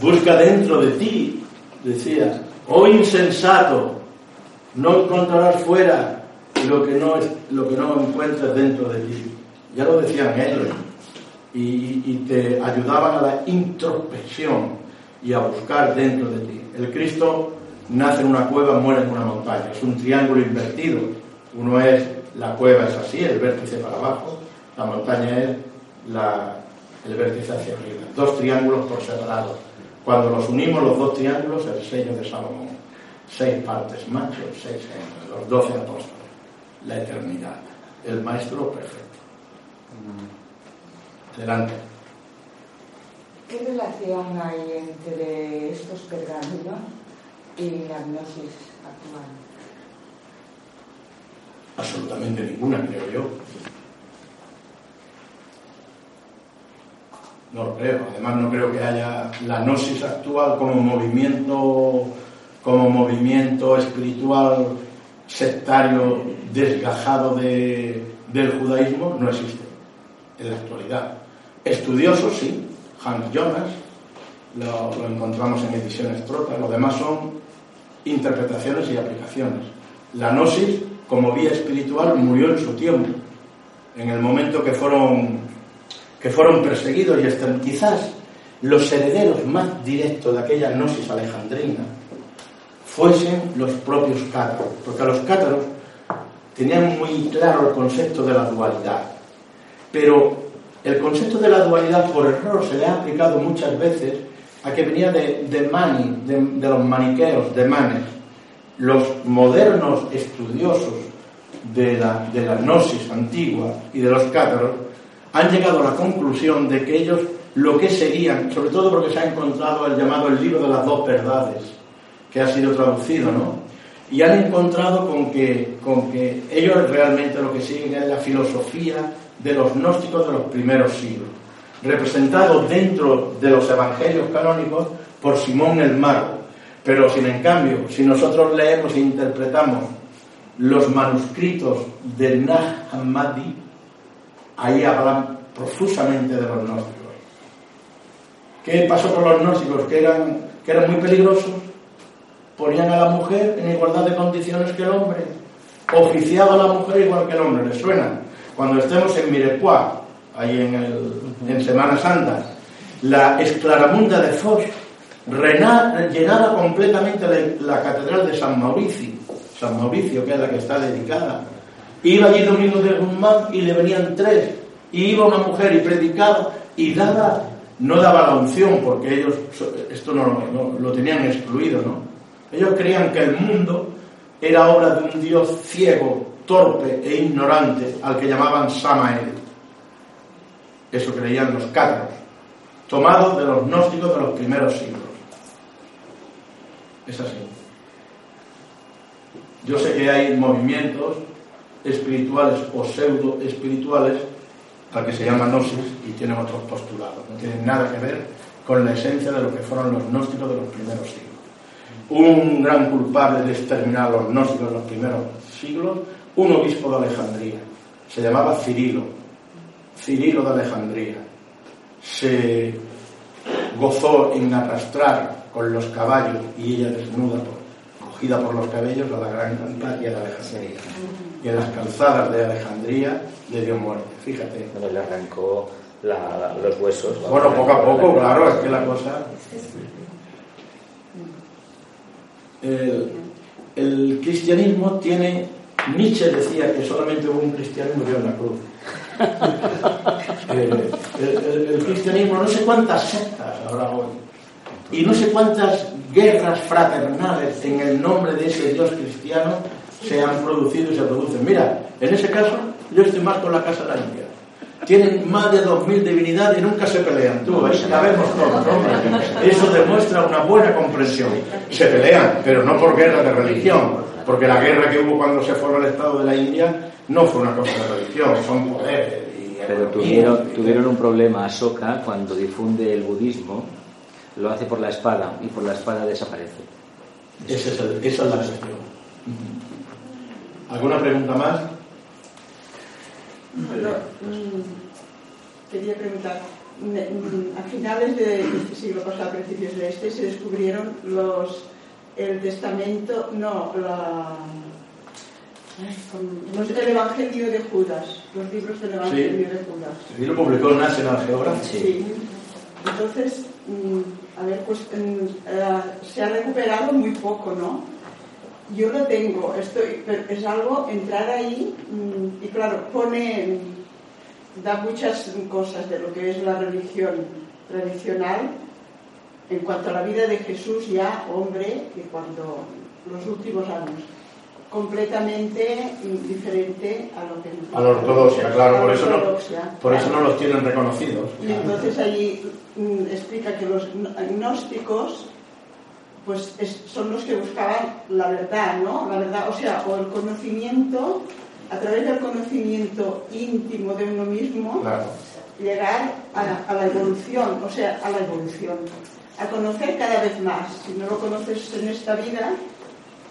Busca dentro de ti, decía. Oh insensato, no encontrarás fuera lo que no, lo que no encuentras dentro de ti. Ya lo decían ellos. Y, y te ayudaban a la introspección y a buscar dentro de ti. El Cristo nace en una cueva, muere en una montaña. Es un triángulo invertido. Uno es, la cueva es así, el vértice para abajo. La montaña es la, el vértice hacia arriba. Dos triángulos por separado. Cuando los unimos los dos triángulos, el sello de Salomón. Seis partes machos, seis hembras, los doce apóstoles. La eternidad. El maestro perfecto. Adelante. ¿Qué relación hay entre estos pergaminos y la gnosis actual? Absolutamente ninguna, creo yo. No lo creo. Además, no creo que haya la gnosis actual como movimiento, como movimiento espiritual sectario desgajado de- del judaísmo, no existe en la actualidad. Estudiosos, sí. Hans Jonas, lo, lo encontramos en ediciones Trota. Lo demás son interpretaciones y aplicaciones. La gnosis, como vía espiritual, murió en su tiempo. En el momento que fueron, que fueron perseguidos y hasta quizás los herederos más directos de aquella gnosis alejandrina fuesen los propios cátaros. Porque los cátaros tenían muy claro el concepto de la dualidad. Pero el concepto de la dualidad por error se le ha aplicado muchas veces a que venía de, de Mani, de, de los maniqueos, de Manes. Los modernos estudiosos de la, de la gnosis antigua y de los cátaros han llegado a la conclusión de que ellos lo que seguían, sobre todo porque se ha encontrado el llamado el libro de las dos verdades, que ha sido traducido, ¿no? y han encontrado con que, con que ellos realmente lo que siguen es la filosofía de los gnósticos de los primeros siglos, representado dentro de los evangelios canónicos por Simón el Mago. Pero sin en cambio, si nosotros leemos e interpretamos los manuscritos de Nag Hammadi, ahí hablan profusamente de los gnósticos. ¿Qué pasó con los gnósticos? Que eran, que eran muy peligrosos, ponían a la mujer en igualdad de condiciones que el hombre, oficiaba a la mujer igual que el hombre, ¿les suena? Cuando estemos en Mirepoix, ahí en, en Semana Santa, la esclaramunda de rena- llenaba completamente la, la catedral de San Mauricio, San Mauricio, que es la que está dedicada. Iba allí Domingo de Guzmán y le venían tres, y iba una mujer y predicaba y daba, no daba la unción, porque ellos esto no- lo tenían excluido, ¿no? Ellos creían que el mundo era obra de un dios ciego, torpe e ignorante, al que llamaban Samael. Eso creían los cátaros, tomados de los gnósticos de los primeros siglos. Es así. Yo sé que hay movimientos espirituales o pseudo espirituales al que se llama gnosis y tienen otros postulados. No tienen nada que ver con la esencia de lo que fueron los gnósticos de los primeros siglos. Un gran culpable de exterminar a los gnósticos de los primeros siglos, un obispo de Alejandría, se llamaba Cirilo, Cirilo de Alejandría. Se gozó en arrastrar con los caballos y ella desnuda, cogida por los cabellos, a la gran Hipatia de Alejandría. Y en las calzadas de Alejandría le dio muerte, fíjate. Bueno, le arrancó la- los huesos. Bueno, poco a poco, claro, es que la cosa... El, el cristianismo tiene... Nietzsche decía que solamente hubo un cristiano y murió en la cruz. Eh, el, el- el cristianismo, no sé cuántas sectas habrá hoy, y no sé cuántas guerras fraternales en el nombre de ese Dios cristiano se han producido y se producen. Mira, en ese caso, yo estoy más con la Casa de la India. Tienen más de 2.000 divinidades y nunca se pelean. Tú, ahí sabemos todos, hombre. Eso demuestra una buena comprensión. Se pelean, pero no por guerra de religión, porque la guerra que hubo cuando se formó el Estado de la India no fue una cosa de religión, son poderes. y Pero tuvieron, tuvieron un problema Ahsoka cuando difunde el budismo, lo hace por la espada y por la espada desaparece. Ese es el- esa es la cuestión. ¿Alguna pregunta más? Bueno, mm, quería preguntar, mm, a finales de este siglo pasado, a principios de este, se descubrieron los el testamento, no, la, los- el Evangelio de Judas, los libros del Evangelio de Judas. Y lo publicó National Geographic. Sí. Entonces, mm, a ver, pues eh, se ha recuperado muy poco, ¿no? Yo lo tengo, estoy, es algo entrar ahí mm, y claro, pone, mm, da muchas cosas de lo que es la religión tradicional en cuanto a la vida de Jesús ya hombre y cuando los últimos años completamente diferente a lo que A la ortodoxia, claro, por eso no, por eso no los tienen reconocidos. Y entonces allí mm, explica que los gn- gnósticos pues es- son los que buscaban la verdad, ¿no? La verdad, o sea, o el conocimiento, a través del conocimiento íntimo de uno mismo, Claro. llegar a, la- a la evolución, o sea, a la evolución, a conocer cada vez más. Si no lo conoces en esta vida,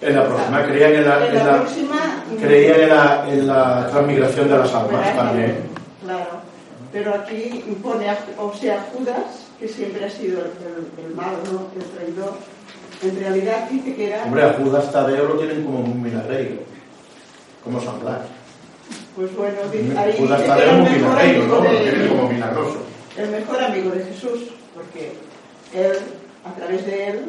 En la próxima creían en la, en la en la- próxima... creían en la, en la transmigración de las almas también. Claro, pero aquí pone, a- o sea, Judas, que siempre ha sido el, el- el malo, el traidor, en realidad dice que era, Hombre, a Judas Tadeo lo tienen como un milagreiro, como San Blas. pues bueno, dice- ahí Judas dice Tadeo es un milagreiro, ¿no? Lo tienen como milagroso. el mejor amigo de Jesús, porque él, a través de él,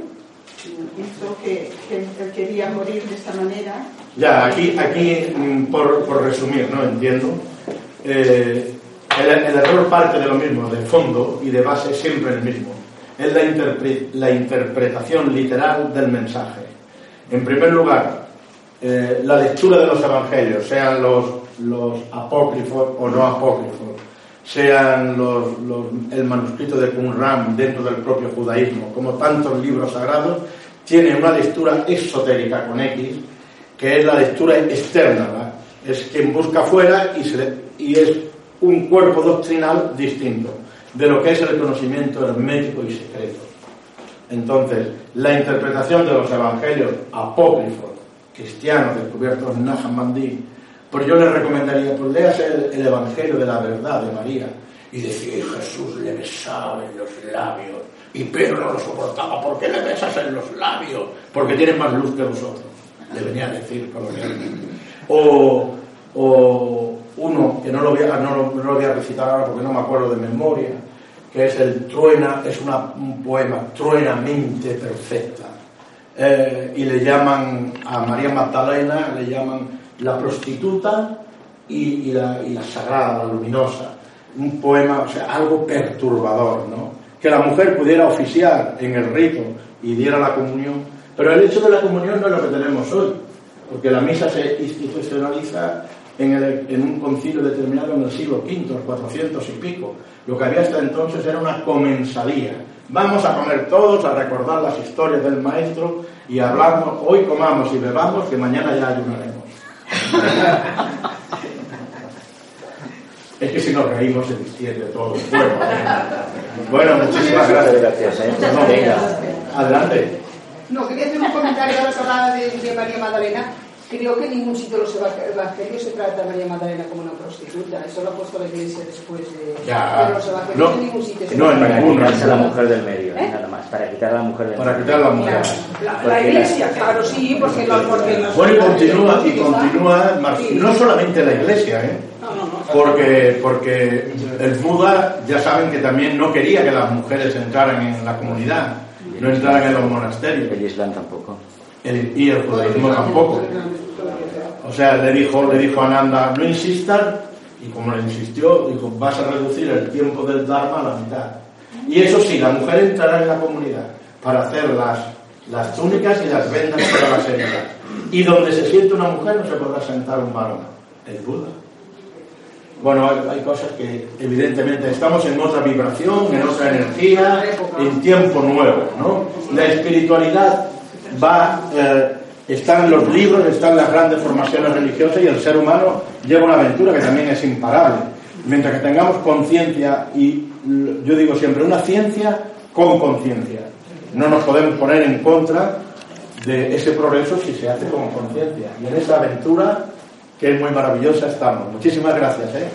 hizo que, que él quería morir de esta manera. Ya, aquí, aquí mm, por, por resumir, ¿no? Entiendo. eh, el, el error parte de lo mismo, de fondo y de base siempre el mismo. Es la, interpre- la interpretación literal del mensaje. En primer lugar, eh, la lectura de los evangelios, sean los, los apócrifos o no apócrifos, sean los- los- el manuscrito de Qumran dentro del propio judaísmo, como tantos libros sagrados, tiene una lectura esotérica con X que es la lectura externa, es quien busca afuera y, se y es un cuerpo doctrinal distinto de lo que es el conocimiento hermético y secreto. Entonces, la interpretación de los evangelios apócrifos cristianos descubiertos en Nahum Mandí, pues yo le recomendaría, pues léase el, el evangelio de la verdad de María y decía, "Y Jesús le besaba en los labios y Pedro no lo soportaba, ¿por qué le besas en los labios? Porque tienes más luz que vosotros, le venía a decir coloquialmente. O, o uno, que no lo, voy a, no, lo, no lo voy a recitar porque no me acuerdo de memoria, que es el Truena, es una- un poema truenamente perfecta. Eh, y le llaman a María Magdalena, le llaman la prostituta y, y la, y la sagrada, la luminosa. Un poema, o sea, algo perturbador, ¿no? Que la mujer pudiera oficiar en el rito y diera la comunión, pero el hecho de la comunión no es lo que tenemos hoy, porque la misa se institucionaliza en, el- en un concilio determinado en el siglo V, el 400 y pico. Lo que había hasta entonces era una comensalía. Vamos a comer todos a recordar las historias del maestro y hablando, hoy comamos y bebamos, que mañana ya ayunaremos. Es que si nos reímos se distiende todo. Bueno, bueno muchísimas gracias. Gracias, ¿eh? No, Venga. Adelante. No, quería hacer un comentario que hablaba de, de María Magdalena. Creo que en ningún sitio de los eva- evangelios se trata a María Magdalena como una prostituta. Eso lo ha puesto la iglesia después de, Ya. de los evangelios. No, en ningún sitio se no, en. Para quitarse a la mujer del medio, ¿Eh? nada más. Para quitar a la mujer del Para medio. quitar a la mujer. La, la iglesia, claro, sí, porque, lo, porque los- Bueno, y continúa, y continúa, Mar- no solamente la iglesia, ¿eh? No, no, no. Porque, porque el Buda, ya saben que también no quería que las mujeres entraran en la comunidad, no entraran en los monasterios. El Islam tampoco. El- y el judaísmo tampoco. O sea, le dijo, le dijo a Nanda, no insistas, y como le insistió, dijo, vas a reducir el tiempo del Dharma a la mitad. Y eso sí, la mujer entrará en la comunidad para hacer las, las túnicas y las vendas para las heridas. Y donde se siente una mujer no se podrá sentar un varón, el Buda. Bueno, hay, hay cosas que evidentemente estamos en otra vibración, en otra energía, en tiempo nuevo, ¿no? La espiritualidad va, eh, están los libros, están las grandes formaciones religiosas y el ser humano lleva una aventura que también es imparable. Mientras que tengamos conciencia y yo digo siempre, una ciencia con conciencia. No nos podemos poner en contra de ese progreso si se hace con conciencia. Y en esa aventura que es muy maravillosa estamos. Muchísimas gracias. ¿eh?